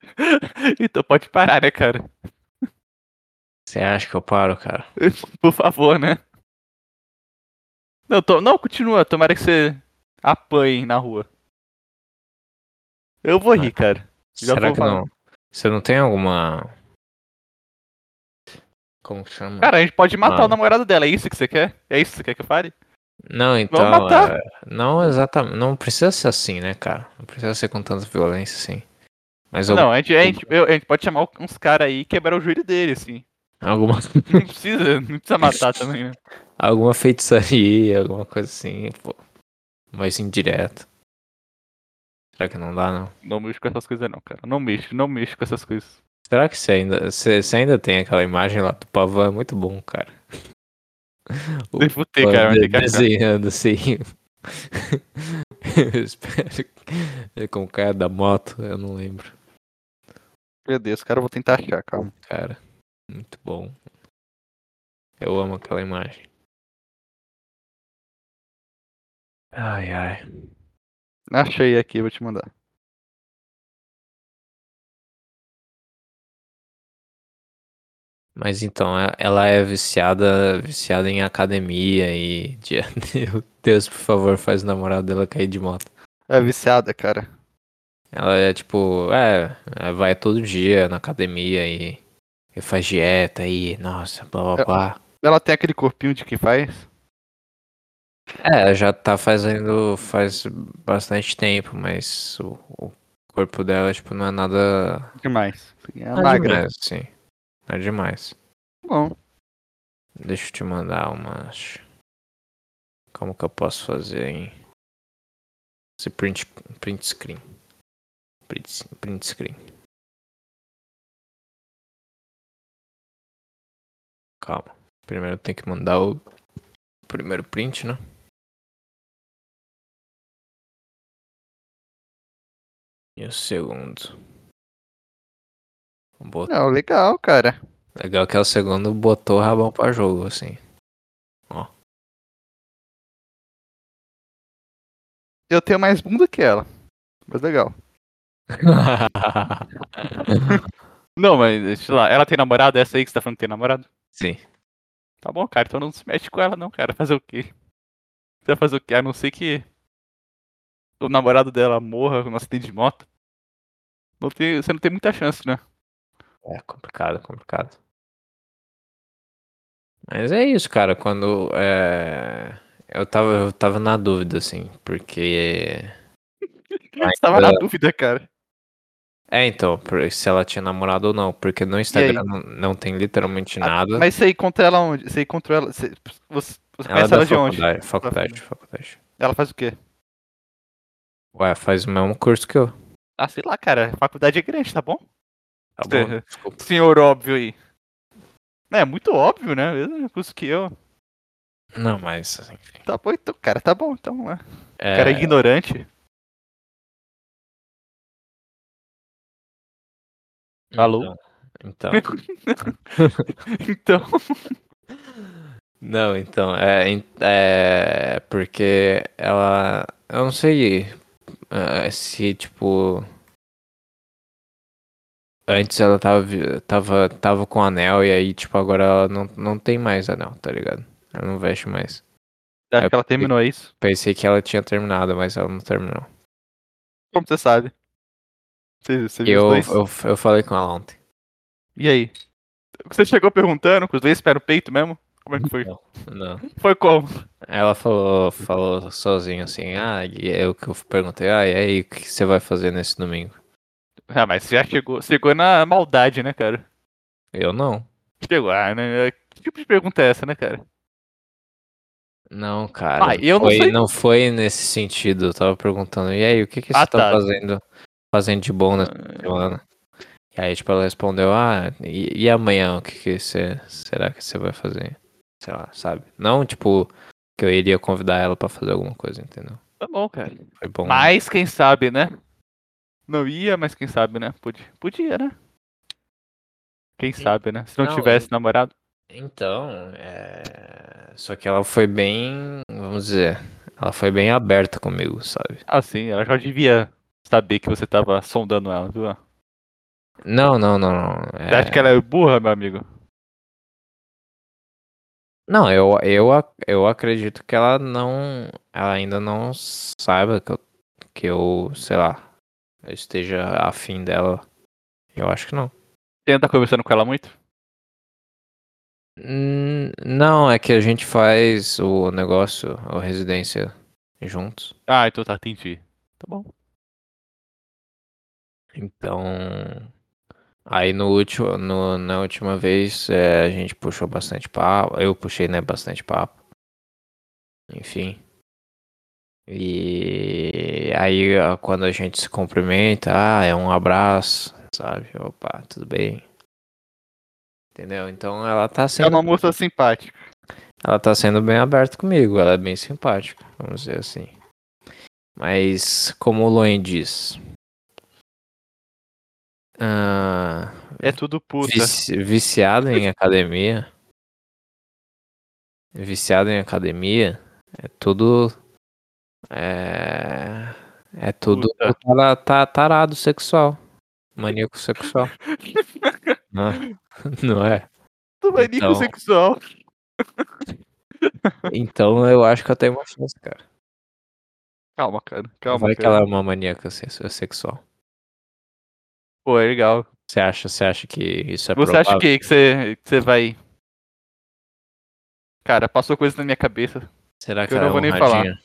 então pode parar, né, cara? Você acha que eu paro, cara? Por favor, né? Não, tô... não, continua. Tomara que você apanhe na rua. Eu vou rir, cara. Já Será que falar. não? Você não tem alguma como que chama? Cara, a gente pode matar Mano. o namorado dela. É isso que você quer? É isso que você quer que eu fale? Não, então, matar. é, não exatamente, não precisa ser assim, né, cara? Não precisa ser com tanta violência assim. Mas Não, a gente, a, gente, eu- a gente pode chamar uns caras aí e quebrar o joelho dele, assim. alguma Não precisa, não precisa matar também, né? alguma feitiçaria, alguma coisa assim, pô. Mais indireta. Será que não dá, não? Não mexo com essas coisas não, cara. Não mexo, não mexo com essas coisas. Será que você ainda, você, você ainda tem aquela imagem lá do pavão? É muito bom, cara. O Devo ter, cara, de- desenhando assim. eu espero que com o cara da moto, eu não lembro. Meu Deus, cara, eu vou tentar achar, calma. Cara, muito bom. Eu amo aquela imagem. Ai, ai. Achei aqui, vou te mandar. Mas então, e- ela é viciada, viciada em academia e meu Deus, por favor, faz o namorado dela cair de moto. É viciada, cara. Ela é tipo, é, é, vai todo dia na academia e, e faz dieta e, nossa, blá blá É. blá. Ela tem aquele corpinho de quem faz? É, já tá fazendo faz bastante tempo, mas o, o corpo dela, tipo, não é nada. Demais. É Não é magra. demais, sim. Não é demais. Bom, Deixa eu te mandar umas. Como que eu posso fazer em. Esse print, print screen. Print, print screen. Calma. Primeiro tem que mandar o primeiro print, né? E o segundo. Bot- não, legal, cara. Legal que é o segundo botou o rabão pra jogo, assim. Eu tenho mais bunda que ela. Mas legal. Não, mas, sei lá, ela tem namorado? Essa aí que você tá falando que tem namorado? Sim. Tá bom, cara, então não se mete com ela não, cara. Fazer o quê? Você vai fazer o quê? A não ser que o namorado dela morra num acidente de moto. Não tem, você não tem muita chance, né? É complicado, complicado. Mas é isso, cara. Quando é, eu tava, eu tava na dúvida, assim, porque Você tava na dúvida, cara. é então, se ela tinha namorado ou não, porque no Instagram não, não tem literalmente Ah, nada. Mas você encontra ela onde? Você encontrou ela. Você, você, ela é conhece da ela de onde? faculdade, faculdade, faculdade. Ela faz o quê? Ué, faz o mesmo curso que eu. Ah, sei lá, cara. A faculdade é grande, tá bom? Tá bom? Desculpa. Senhor óbvio aí. É muito óbvio, né? Mesmo curso que eu. Não, mas assim, Tá bom, então, cara, tá bom, então. né? é, Cara ignorante. Alô? Então, então. Não, então, é, é porque ela. Eu não sei é, se, tipo. Antes ela tava, tava, tava com anel e aí, tipo, agora ela não, não tem mais anel, tá ligado? Ela não veste mais. Acho É que ela terminou é isso. Pensei que ela tinha terminado, mas ela não terminou. Como você sabe? Você, você eu, eu, eu falei com ela ontem. E aí? Você chegou perguntando que os dois esperam o peito mesmo? Como é que foi? Não. Não. Foi como? Ela falou, falou sozinho assim, ah, e eu que eu perguntei, ah, e aí, o que você vai fazer nesse domingo? Ah, mas você já chegou, chegou na maldade, né, cara? Eu não. Chegou, ah, né? Que tipo de pergunta é essa, né, cara? Não, cara. Ah, eu não foi, sei. não foi nesse sentido. Eu tava perguntando, e aí, o que, que Ah, você tá, tá. fazendo, fazendo de bom nessa semana? E aí, tipo, ela respondeu, ah, e, e amanhã, o que, que você. Será que você vai fazer? Sei lá, sabe? Não, tipo, que eu iria convidar ela pra fazer alguma coisa, entendeu? Tá bom, cara. Foi bom. Mas quem sabe, né? Não ia, mas quem sabe, né? Podia, podia né? Quem Sim. sabe, né? Se não, Não, tivesse namorado. Então, é... Só que ela foi bem, vamos dizer, ela foi bem aberta comigo, sabe? Ah, sim, ela já devia saber que você tava sondando ela, viu? Não, não, não, não. Você acha que ela é burra, meu amigo? Não, eu, eu, eu acredito que ela não. Ela ainda não saiba que eu, que eu, sei lá, eu esteja afim dela. Eu acho que não. Você anda conversando com ela muito? Hum, Não, é que a gente faz o negócio, a residência juntos. Ah, então tá, entendi. Tá bom. Então. Aí no último, no, na última vez é, a gente puxou bastante papo. Eu puxei, né, bastante papo. Enfim. E aí quando a gente se cumprimenta, ah, é um abraço, sabe? Opa, tudo bem. Entendeu? Então ela tá É sendo, uma moça simpática. ela tá sendo bem aberta comigo, ela é bem simpática, vamos dizer assim. Mas como o Loen diz, ah, É tudo puta. vici- viciado em academia, viciado em academia, é tudo é é tudo Puta. tara- tá tarado sexual, maníaco sexual, não é? Não é? Tu vai nico Então- sexual. Então eu acho que eu tenho uma chance, cara. Calma, cara. Calma, Vai que cara. ela é uma maníaca se- sexual. Pô, é legal. Você acha, você acha que isso é Você provável? acha que, que, você, que você vai. Cara, passou coisa na minha cabeça. Será que eu ela não é vou nem honradinha?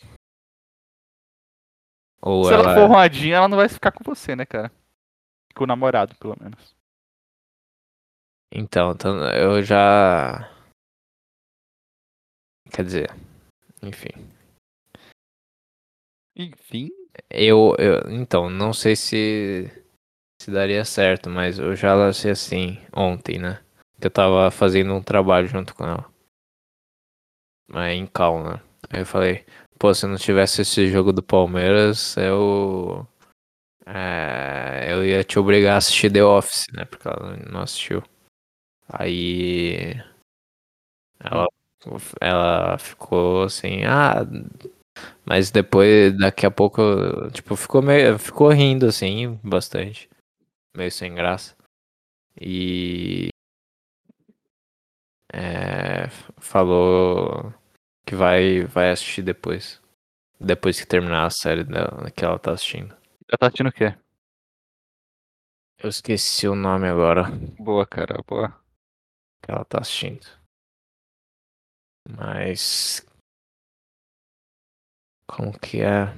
Ou Se ela, ela for arrumadinha, ela não vai ficar com você, né, cara? Com o namorado, pelo menos. Então, então, eu já. Quer dizer, enfim. Enfim. Eu, eu. Então, não sei se. Se daria certo, mas eu já lancei assim ontem, né? Que eu tava fazendo um trabalho junto com ela. Mas em cal, né? Aí eu falei, pô, se não tivesse esse jogo do Palmeiras, eu. É, eu ia te obrigar a assistir The Office, né? Porque ela não assistiu. Aí. Ela, ela ficou assim, ah. Mas depois, daqui a pouco, tipo, ficou meio. Ficou rindo assim, bastante. Meio sem graça. E. É, falou que vai, vai assistir depois. Depois que terminar a série dela, que ela tá assistindo. Já tá assistindo o quê? Eu esqueci o nome agora Boa, cara, boa. que ela tá assistindo. Mas. Como que é?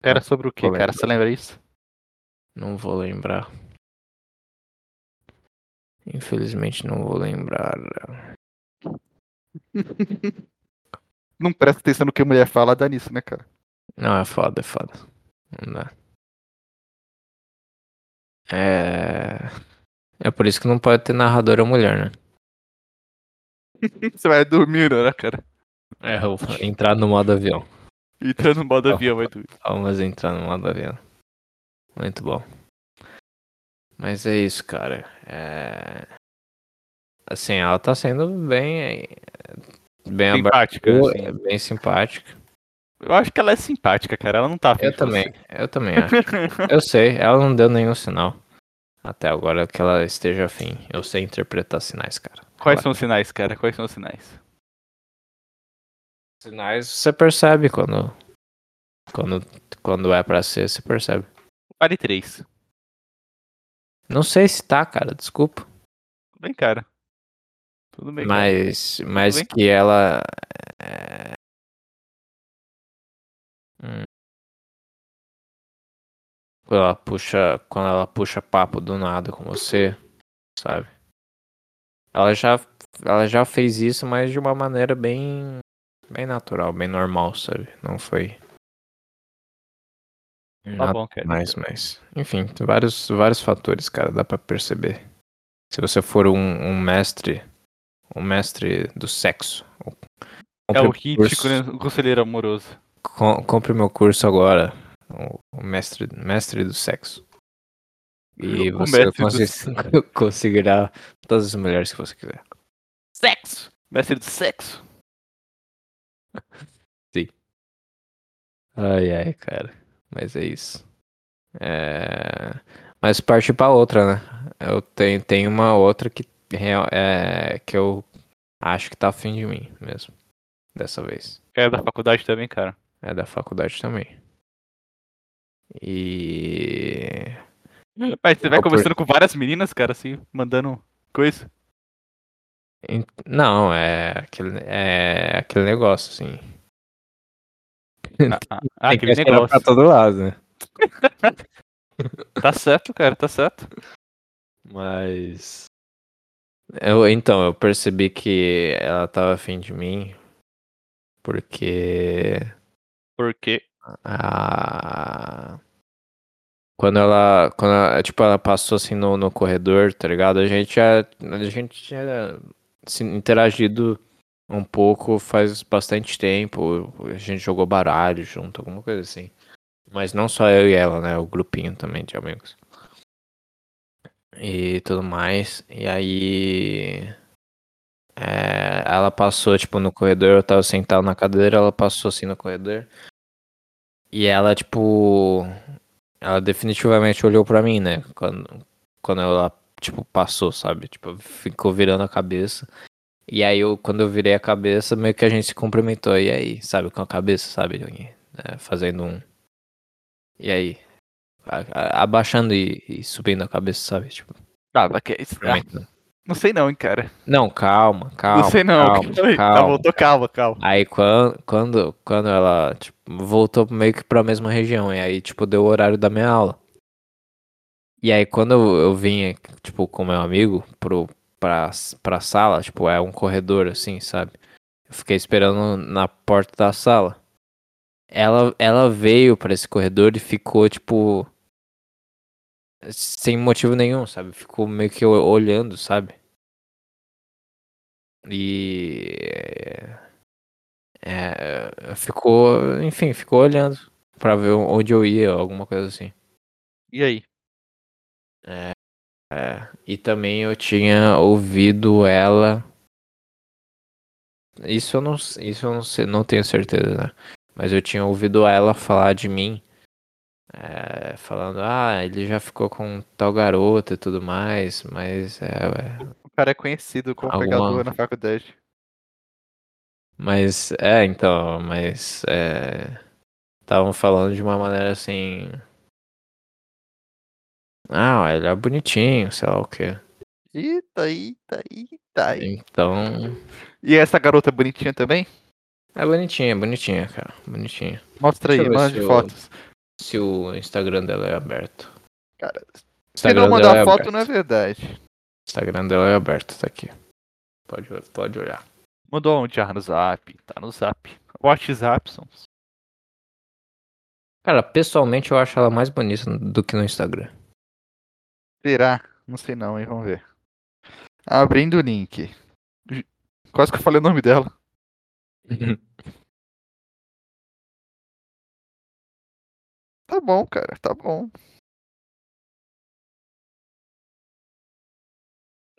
Era sobre o Vou cara? Você lembra isso? Não vou lembrar. Infelizmente não vou lembrar. Não presta atenção no que a mulher fala, dá nisso, né, cara? Não, é foda, é foda. Não dá. É. É por isso que não pode ter narradora mulher, né? Você vai dormir, né, cara? É, eu entrar no modo avião. Entrando no modo avião, vai dormir. Vamos entrar no modo avião. Muito bom. Mas é isso, cara. É... Assim, ela tá sendo bem. Bem Simpática, aberta, assim. bem simpática. Eu acho que ela é simpática, cara. Ela não tá afim Eu também, você. eu também acho. Eu sei, ela não deu nenhum sinal. Até agora que ela esteja afim. Eu sei interpretar sinais, cara. Quais são os sinais, cara? Quais são os sinais? Sinais você percebe quando. Quando, quando é pra ser, você percebe. Vale três. Não sei se tá, cara, desculpa. Tudo bem, cara. Tudo bem, cara. Mas, mas bem. que ela. é, hum. Quando ela puxa. Quando ela puxa papo do nada com você, sabe? Ela já, ela já fez isso, mas de uma maneira bem. bem natural, bem normal, sabe? Não foi. Tá bom, cara. mais, mas. Enfim, tem vários, vários fatores, cara, dá pra perceber. Se você for um, um mestre. Um mestre do sexo. É o curso- né? O conselheiro amoroso. Com- compre meu curso agora. O, mestre, mestre do sexo. E O você do conseguirá todas as mulheres que você quiser. Sexo! Mestre do sexo. Ai, ai, cara. Mas é isso. É... Mas parte pra outra, né? Eu tenho, tenho uma outra que, é, que eu acho que tá afim de mim mesmo. Dessa vez. É da faculdade também, cara. É da faculdade também. E. Mas você vai por- conversando com várias meninas, cara, assim, mandando coisa. Não, é aquele, é aquele negócio, assim. Ah, ah, ah, Tem que aquele negócio. pra todo lado, né? Tá certo, cara, tá certo. Mas. Eu, então, eu percebi que ela tava afim de mim. Porque. Porque. A... Quando ela. Quando ela, tipo, ela passou assim no, no corredor, tá ligado? A gente já. A gente tinha se interagido um pouco faz bastante tempo. A gente jogou baralho junto, alguma coisa assim. Mas não só eu e ela, né? O grupinho também de amigos. E tudo mais. E aí. é, ela passou, tipo, no corredor, eu tava sentado na cadeira, ela passou assim no corredor. E ela, tipo. Ela definitivamente olhou pra mim, né? Quando, quando ela, tipo, passou, sabe? Tipo, ficou virando a cabeça. E aí, eu, quando eu virei a cabeça, meio que a gente se cumprimentou. E aí, sabe? Com a cabeça, sabe? É, fazendo um. E aí? A- a- abaixando e, e subindo a cabeça, sabe? Tipo, Ah, que isso? Ah, não sei não, hein, cara. Não, calma, calma. não sei não. Calma, Calma, calma. Tá, voltou, calma, calma. Aí quando, quando, quando ela tipo, voltou meio que pra mesma região, e aí, tipo, deu o horário da minha aula. E aí quando eu, eu vinha, tipo, com meu amigo pro, pra, pra sala, tipo, é um corredor assim, sabe? Eu fiquei esperando na porta da sala. Ela, ela veio pra esse corredor e ficou, tipo. Sem motivo nenhum, sabe? Ficou meio que olhando, sabe? E. É, ficou, enfim, ficou olhando pra ver onde eu ia, alguma coisa assim. E aí? É, e também eu tinha ouvido ela. Isso eu não, isso eu não, sei, não tenho certeza, né? Mas eu tinha ouvido ela falar de mim. é, falando, ah, ele já ficou com tal garota e tudo mais, mas é, é, O cara é conhecido como Alguma- pegador na faculdade. Mas, é, então, mas, é, estavam falando de uma maneira assim, ah, ele é bonitinho, sei lá o quê. Eita, eita, eita. Então, E essa garota bonitinha também? é bonitinha, bonitinha, cara, bonitinha. Mostra Deixa aí, manda se fotos. Se o Instagram dela é aberto. Cara, O se Instagram não mandar é foto, aberto. não é verdade. O Instagram dela é aberto, tá aqui. Pode, pode olhar. Mandou onde? Ah, no zap. Tá no zap. WhatsApp, são. Cara, pessoalmente eu acho ela mais bonita do que no Instagram. Será? Não sei não, hein? Vamos ver. Abrindo o link. Quase que eu falei o nome dela. Tá bom, cara, tá bom.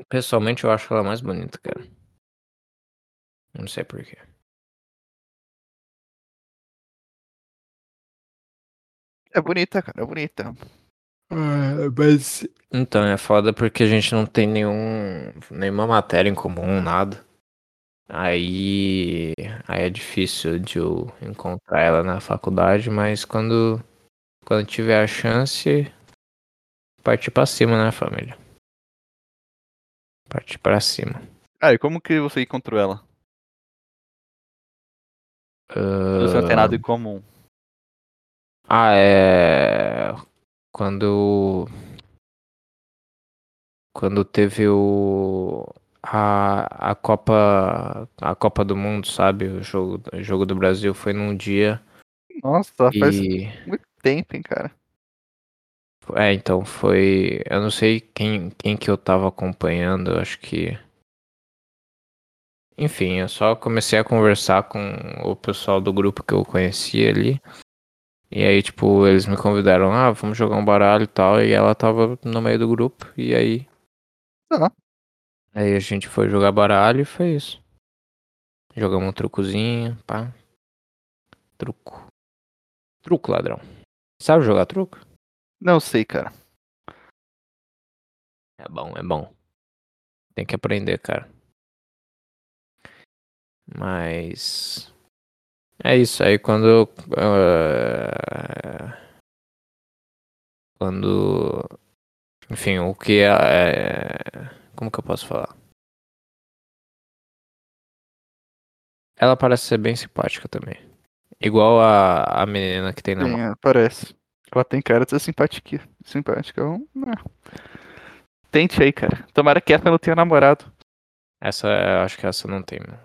Pessoalmente eu acho ela mais bonita, cara. Não sei porquê. É bonita, cara, é bonita. Mas. Então, é foda porque a gente não tem nenhum. nenhuma matéria em comum, nada. Aí. Aí é difícil de eu encontrar ela na faculdade, mas quando. Quando tiver a chance. Partir pra cima, né, família? Partir pra cima. Ah, e como que você encontrou ela? Você não tem Ah, nada em comum. Ah, é. Quando. Quando teve o. a, a Copa a Copa do Mundo, sabe? O jogo, o jogo do Brasil foi num dia Nossa, faz e muito tempo, hein, cara. é, então foi, eu não sei quem quem que eu tava acompanhando, acho que enfim, eu só comecei a conversar com o pessoal do grupo que eu conhecia ali. E aí, tipo, eles me convidaram, ah, vamos jogar um baralho e tal. E ela tava no meio do grupo. E aí. Ah. Aí a gente foi jogar baralho e foi isso. Jogamos um trucozinho, pá. Truco. Truco, ladrão. Sabe jogar truco? Não sei, cara. É bom, é bom. Tem que aprender, cara. Mas. É isso aí quando. eh, quando. Enfim, o que é, é. Como que eu posso falar? Ela parece ser bem simpática também. Igual a, a menina que tem na mão. É, parece. Ela tem cara de ser simpática. Simpática. Vamos- é. Tente aí, cara. Tomara que essa não tenha namorado. Essa, acho que essa não tem. mano.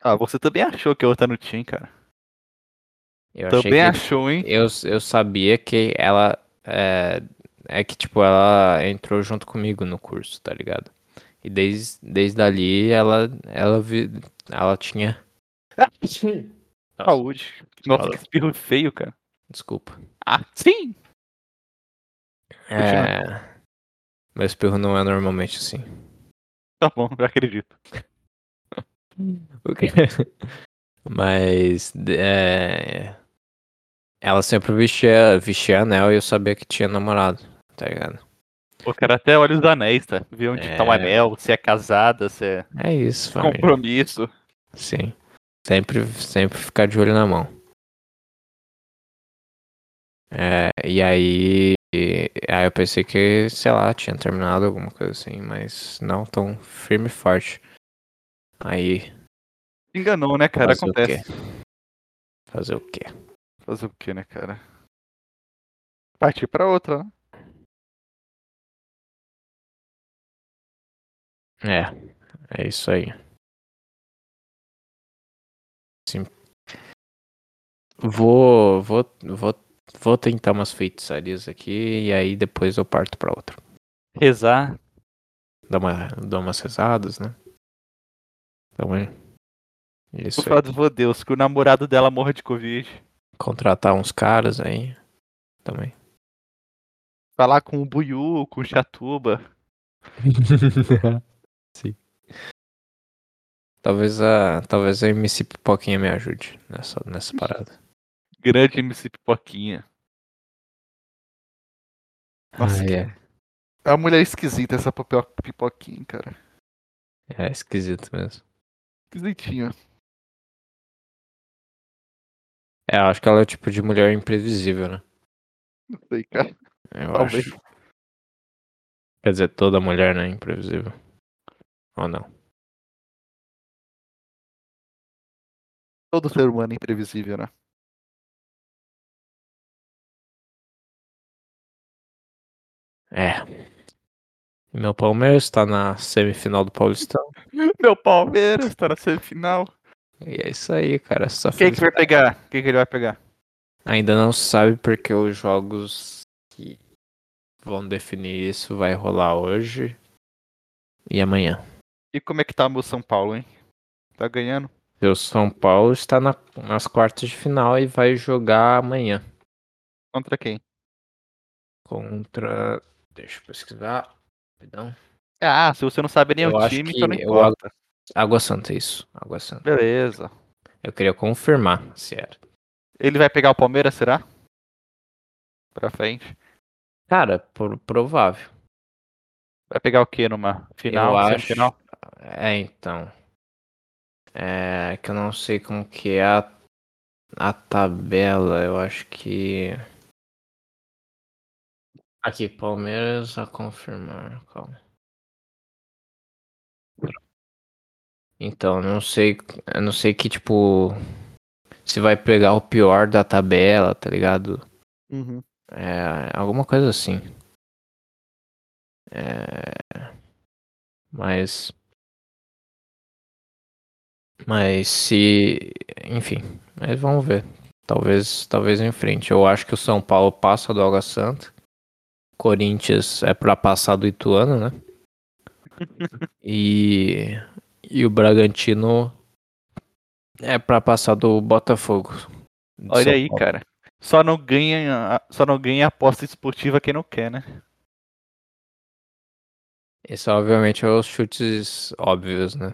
Ah, você também achou que a outra não tinha, cara. Eu achei Também achou, hein? Eu, eu sabia que ela. É, é que, tipo, ela entrou junto comigo no curso, tá ligado? E desde, desde ali ela, ela, vi, ela tinha. Nossa, Saúde. Nossa, Fala. que espirro feio, cara. desculpa. Ah, sim! É. Meu espirro não é normalmente assim. Tá bom, eu acredito. Mas. É. Ela sempre vestia, vestia anel e eu sabia que tinha namorado, tá ligado? O cara até olha os anéis, tá? Vê onde tá o É. anel, se é casada, se é É isso, família. compromisso. Sim. Sempre, sempre ficar de olho na mão. É, e aí. e- aí eu pensei que, sei lá, tinha terminado alguma coisa assim, mas não tão firme e forte. Aí. Enganou, né, cara? fazer Acontece. O quê? Fazer o quê? Fazer o que, né, cara? Partir pra outra, né? É. É isso aí. Sim. Vou, vou, vou, vou tentar umas feitiçarias aqui e aí depois eu parto pra outra. Rezar. Dá, uma, dá umas rezadas, né? Então é. Isso Por favor, Deus, que o namorado dela morra de Covid. Contratar uns caras aí. Também. Falar com o Buiu, com o Chatuba. Sim. Talvez a. Talvez a MC Pipoquinha me ajude nessa, nessa parada. Grande MC Pipoquinha. Nossa, Ai, é. É uma mulher esquisita essa papel pipoquinha, cara. É esquisito mesmo. Esquisitinha. É, eu acho que ela é o tipo de mulher imprevisível, né? Não sei, cara. Eu Talvez. acho. Quer dizer, toda mulher não é imprevisível. Ou não? Todo ser humano é imprevisível, né? É. Meu Palmeiras tá na semifinal do Paulistão. Meu Palmeiras tá na semifinal. E é isso aí, cara. Só Quem que vai pegar? Quem que ele vai pegar? Ainda não sabe porque os jogos que vão definir isso vai rolar hoje e amanhã. E como é que tá o meu São Paulo, hein? Tá ganhando? O São Paulo está na- nas quartas de final e vai jogar amanhã Contra quem? contra. Deixa eu pesquisar. Rapidão. Ah, se você não sabe nem Eu o acho time, que então não eu importa. Água Santa, isso. Água Santa. Beleza. Eu queria confirmar se era. Ele vai pegar o Palmeiras, será? Pra frente. Cara, por- provável. Vai pegar o quê numa final, eu acho. É, então. É que eu não sei como que é a, a tabela. Eu acho que. Aqui, Palmeiras a confirmar. Calma. Então, não sei. Eu não sei que, tipo. Se vai pegar o pior da tabela, tá ligado? Uhum. É, alguma coisa assim. É, Mas. Mas se. Enfim. Mas vamos ver. Talvez, talvez em frente. Eu acho que o São Paulo passa do Água Santa. Corinthians é pra passar do Ituano, né? E. E o Bragantino é pra passar do Botafogo. Olha São aí, Paulo. cara. Só não ganha, só não ganha aposta esportiva quem não quer, né? Esse obviamente é os chutes óbvios, né?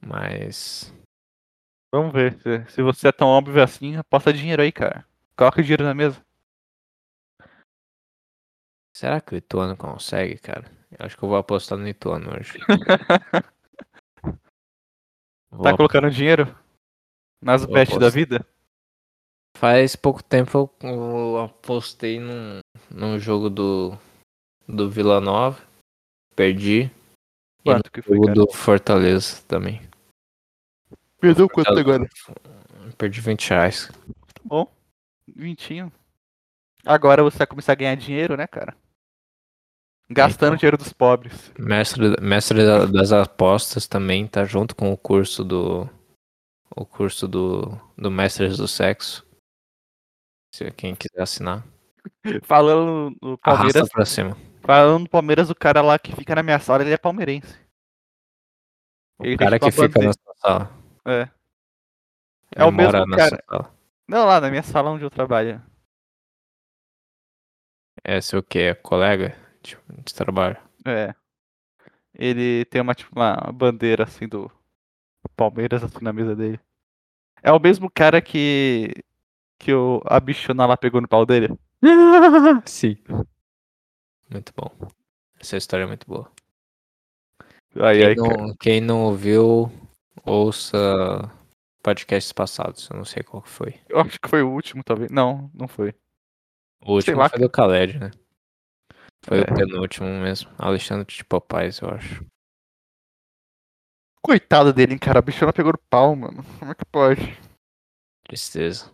Mas. Vamos ver. Se, se você é tão óbvio assim, aposta dinheiro aí, cara. Coloca dinheiro na mesa. Será que o Ituano consegue, cara? Eu acho que eu vou apostar no Ituano hoje. Tá ap- colocando dinheiro? Nas bets da vida? Faz pouco tempo eu, eu apostei num, num jogo do, do Vila Nova. Perdi. E no Quanto que foi, jogo cara? do Fortaleza também. Perdeu quanto agora? Perdi 20 reais. Bom, vintinho. Agora você vai começar a ganhar dinheiro, né, cara? Gastando Então. dinheiro dos pobres. Mestre, mestre da- das apostas também tá junto com o curso do. O curso do, do Mestres do Sexo. Se quem quiser assinar. Falando no Palmeiras, Arrasta pra cima. falando no Palmeiras, o cara lá que fica na minha sala, ele é palmeirense. O Ele cara que fica na sua sala. É. Ele É o mesmo cara. Não, lá na minha sala onde eu trabalho. É seu que? É colega de, de trabalho? É. Ele tem uma, tipo, uma bandeira assim do Palmeiras assim na mesa dele. É o mesmo cara que. que o, a bichona lá pegou no pau dele. Sim. Muito bom. Essa história é muito boa. Aí, Quem não, quem não ouviu, ouça podcasts passados. Eu não sei qual que foi. Eu acho que foi o último, talvez. Não, não foi. O último foi do Khaled, né? Foi É. o penúltimo mesmo. Alexandre de Popais, eu acho. Coitado dele, hein, cara. A bichona pegou no pau, mano. Como é que pode? Tristeza.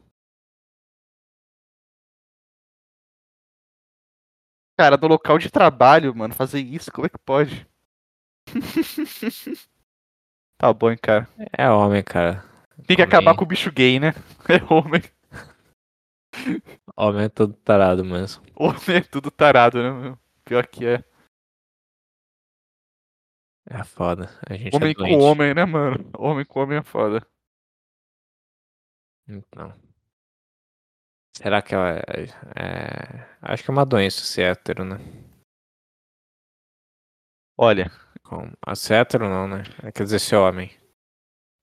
Cara, no local de trabalho, mano, fazer isso, como é que pode? tá bom, hein, cara. É homem, cara. Tem que Homem- acabar com o bicho gay, né? É homem. Homem é todo tarado mesmo. Homem é tudo tarado, né, meu? Pior que é. É foda. A gente Homem é com homem, né, mano? Homem com homem é foda. Então. Será que é, é- Acho que é uma doença ser hétero, né? Olha, Com... A ser hétero não, né? Quer dizer, ser homem.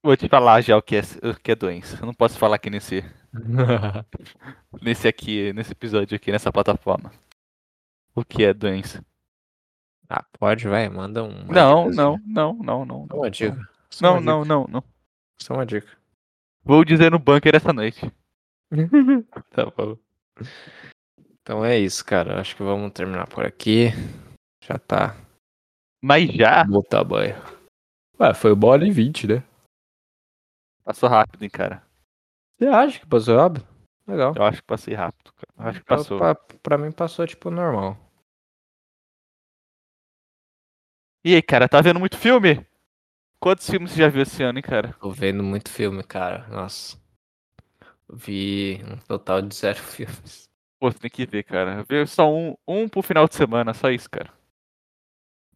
vou te falar já o que é, o que é doença. Eu não posso falar aqui nesse, nesse aqui, nesse episódio aqui, nessa plataforma. O que é doença? ah, pode, vai, manda um. Não, não, não, não, não. Só uma dica. Só Não, uma não, dica. não, não. Só uma dica. Vou dizer no bunker essa noite. tá bom. Então é isso, cara. Acho que vamos terminar por aqui. Já tá Mas já bom tamanho. Ué, foi uma hora e vinte, né? passou rápido, hein, cara. Você acha que passou rápido? Legal. Eu acho que passei rápido, cara. Eu acho que Pra- passou. Pra, pra mim passou, tipo, normal. E aí, cara, tá vendo muito filme? Quantos filmes você já viu esse ano, hein, cara? Tô vendo muito filme, cara. Nossa. Vi um total de zero filmes. Pô, você tem que ver, cara. Ver só um, um pro final de semana, só isso, cara.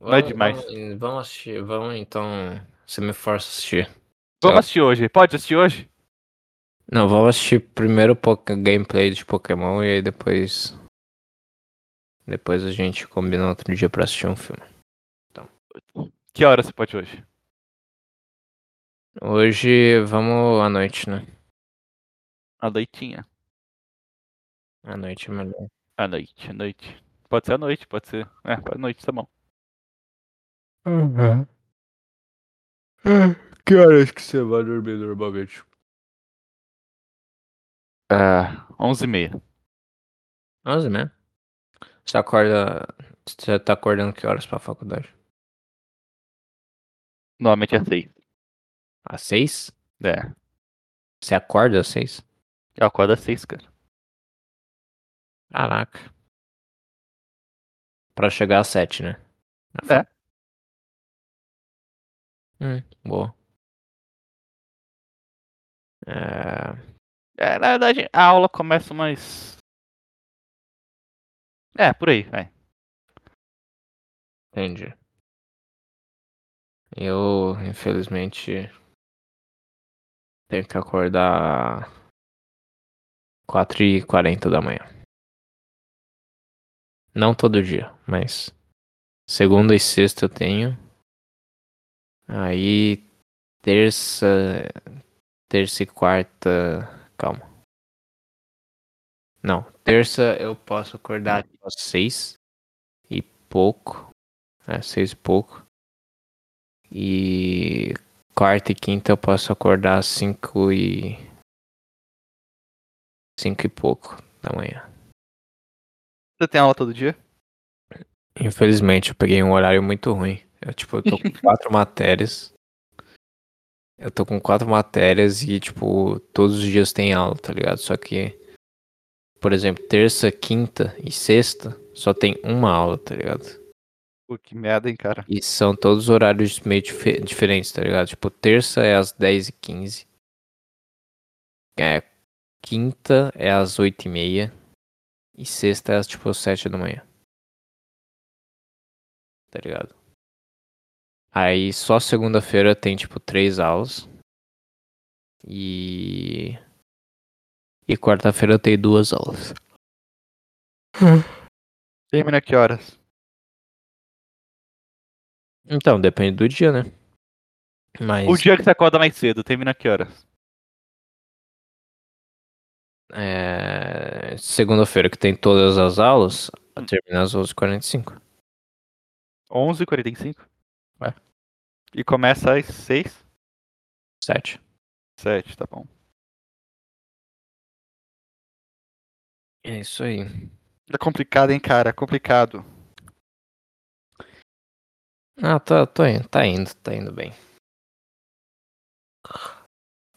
Não é demais. Vamos, vamos assistir. Vamos então. Você me força a assistir. Vamos assistir hoje. Pode assistir hoje? Não, vamos assistir primeiro o gameplay de Pokémon e aí depois. Depois a gente combina outro dia pra assistir um filme. Que hora você pode hoje? Hoje vamos à noite, né? À noitinha. À noite é melhor. À noite, à noite. Pode ser à noite, pode ser. É, à noite, tá bom. Uhum. Que horas que você vai dormir normalmente? Ah, 11h30. 11 mesmo? Você acorda. Você tá acordando que horas pra faculdade? Normalmente é 6. Às 6? É. Você acorda às 6? Eu acordo às 6, cara. Caraca. Pra chegar às 7, né? É. Hum, boa. É, É, na verdade, a aula começa umas. É, por aí, vai. entendi. Eu, infelizmente, tenho que acordar 4h40 da manhã. Não todo dia, mas segunda e sexta eu tenho. Aí terça, terça e quarta, calma. Não, terça eu posso acordar às seis e pouco, é seis e pouco. E quarta e quinta eu posso acordar às cinco e cinco e pouco da manhã. Você tem aula todo dia? Infelizmente, eu peguei um horário muito ruim. Eu, tipo, eu tô com quatro matérias. Eu tô com quatro matérias e, tipo, todos os dias tem aula, tá ligado? Só que, por exemplo, terça, quinta e sexta só tem uma aula, tá ligado? Pô, que merda, hein, cara. E são todos horários meio dife- diferentes, tá ligado? Tipo, terça é às 10h15. É, quinta é às 8h30. E sexta é às, tipo, 7 da manhã. Tá ligado? Aí só segunda-feira tem, tipo, três aulas. E. E quarta-feira eu tenho duas aulas. Termina que horas? Então, depende do dia, né? Mas. O dia que você acorda mais cedo, termina que horas? É... Segunda-feira que tem todas as aulas, termina às 11h45. 11h45? É. E começa às 6? 7. 7, tá bom. É isso aí. É complicado, hein, cara? É complicado. Ah, tá, tô indo, tá indo, tá indo bem.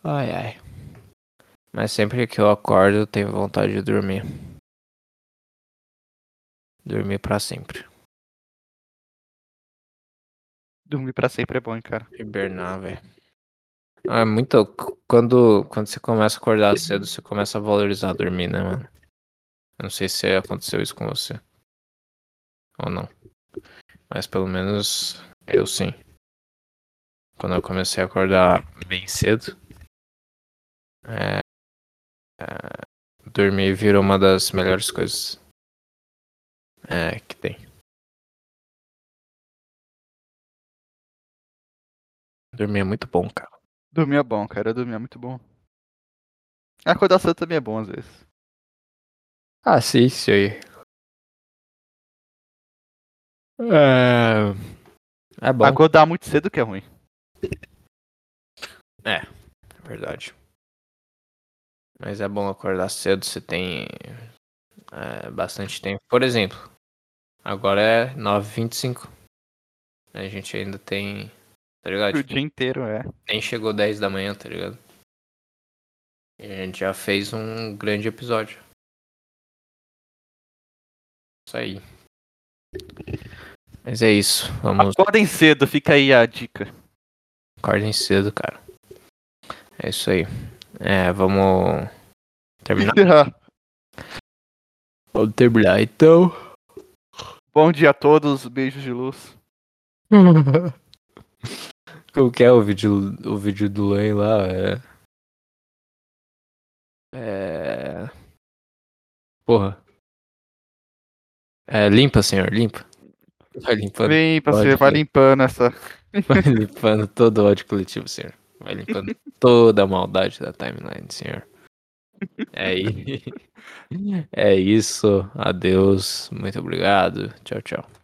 Ai, ai. Mas sempre que eu acordo, eu tenho vontade de dormir. Dormir pra sempre. Dormir pra sempre é bom, hein, cara. Hibernar, velho. Ah, é muito. Quando, quando você começa a acordar cedo, você começa a valorizar dormir, né, mano? Eu não sei se aconteceu isso com você. Ou não. Mas pelo menos eu sim. Quando eu comecei a acordar bem cedo, é, é, dormir virou uma das melhores coisas é, que tem. Dormir é muito bom, cara. Dormir é bom, cara. Dormir é muito bom. Acordar cedo também é bom, às vezes. Ah, sim, isso aí. É, é bom, Acordar muito cedo que é ruim. é verdade. Mas é bom acordar cedo, você tem é, bastante tempo. Por exemplo, agora é 9h25. A gente ainda tem. Tá ligado? O Tipo, dia inteiro, é. nem chegou 10 da manhã, tá ligado? E a gente já fez um grande episódio. Isso aí. Mas é isso. Vamos. Acordem cedo, fica aí a dica. Acordem cedo, cara. É isso aí. É, vamos terminar. Vamos terminar então. bom dia a todos, beijos de luz. Como que é o vídeo, o vídeo do Lane lá? É. É. Porra. É, limpa, senhor, limpa. Vai limpando, Pode você vai limpando essa. vai limpando todo o ódio coletivo, senhor. Vai limpando toda a maldade da timeline, senhor. É, é isso. Adeus. Muito obrigado. Tchau, tchau.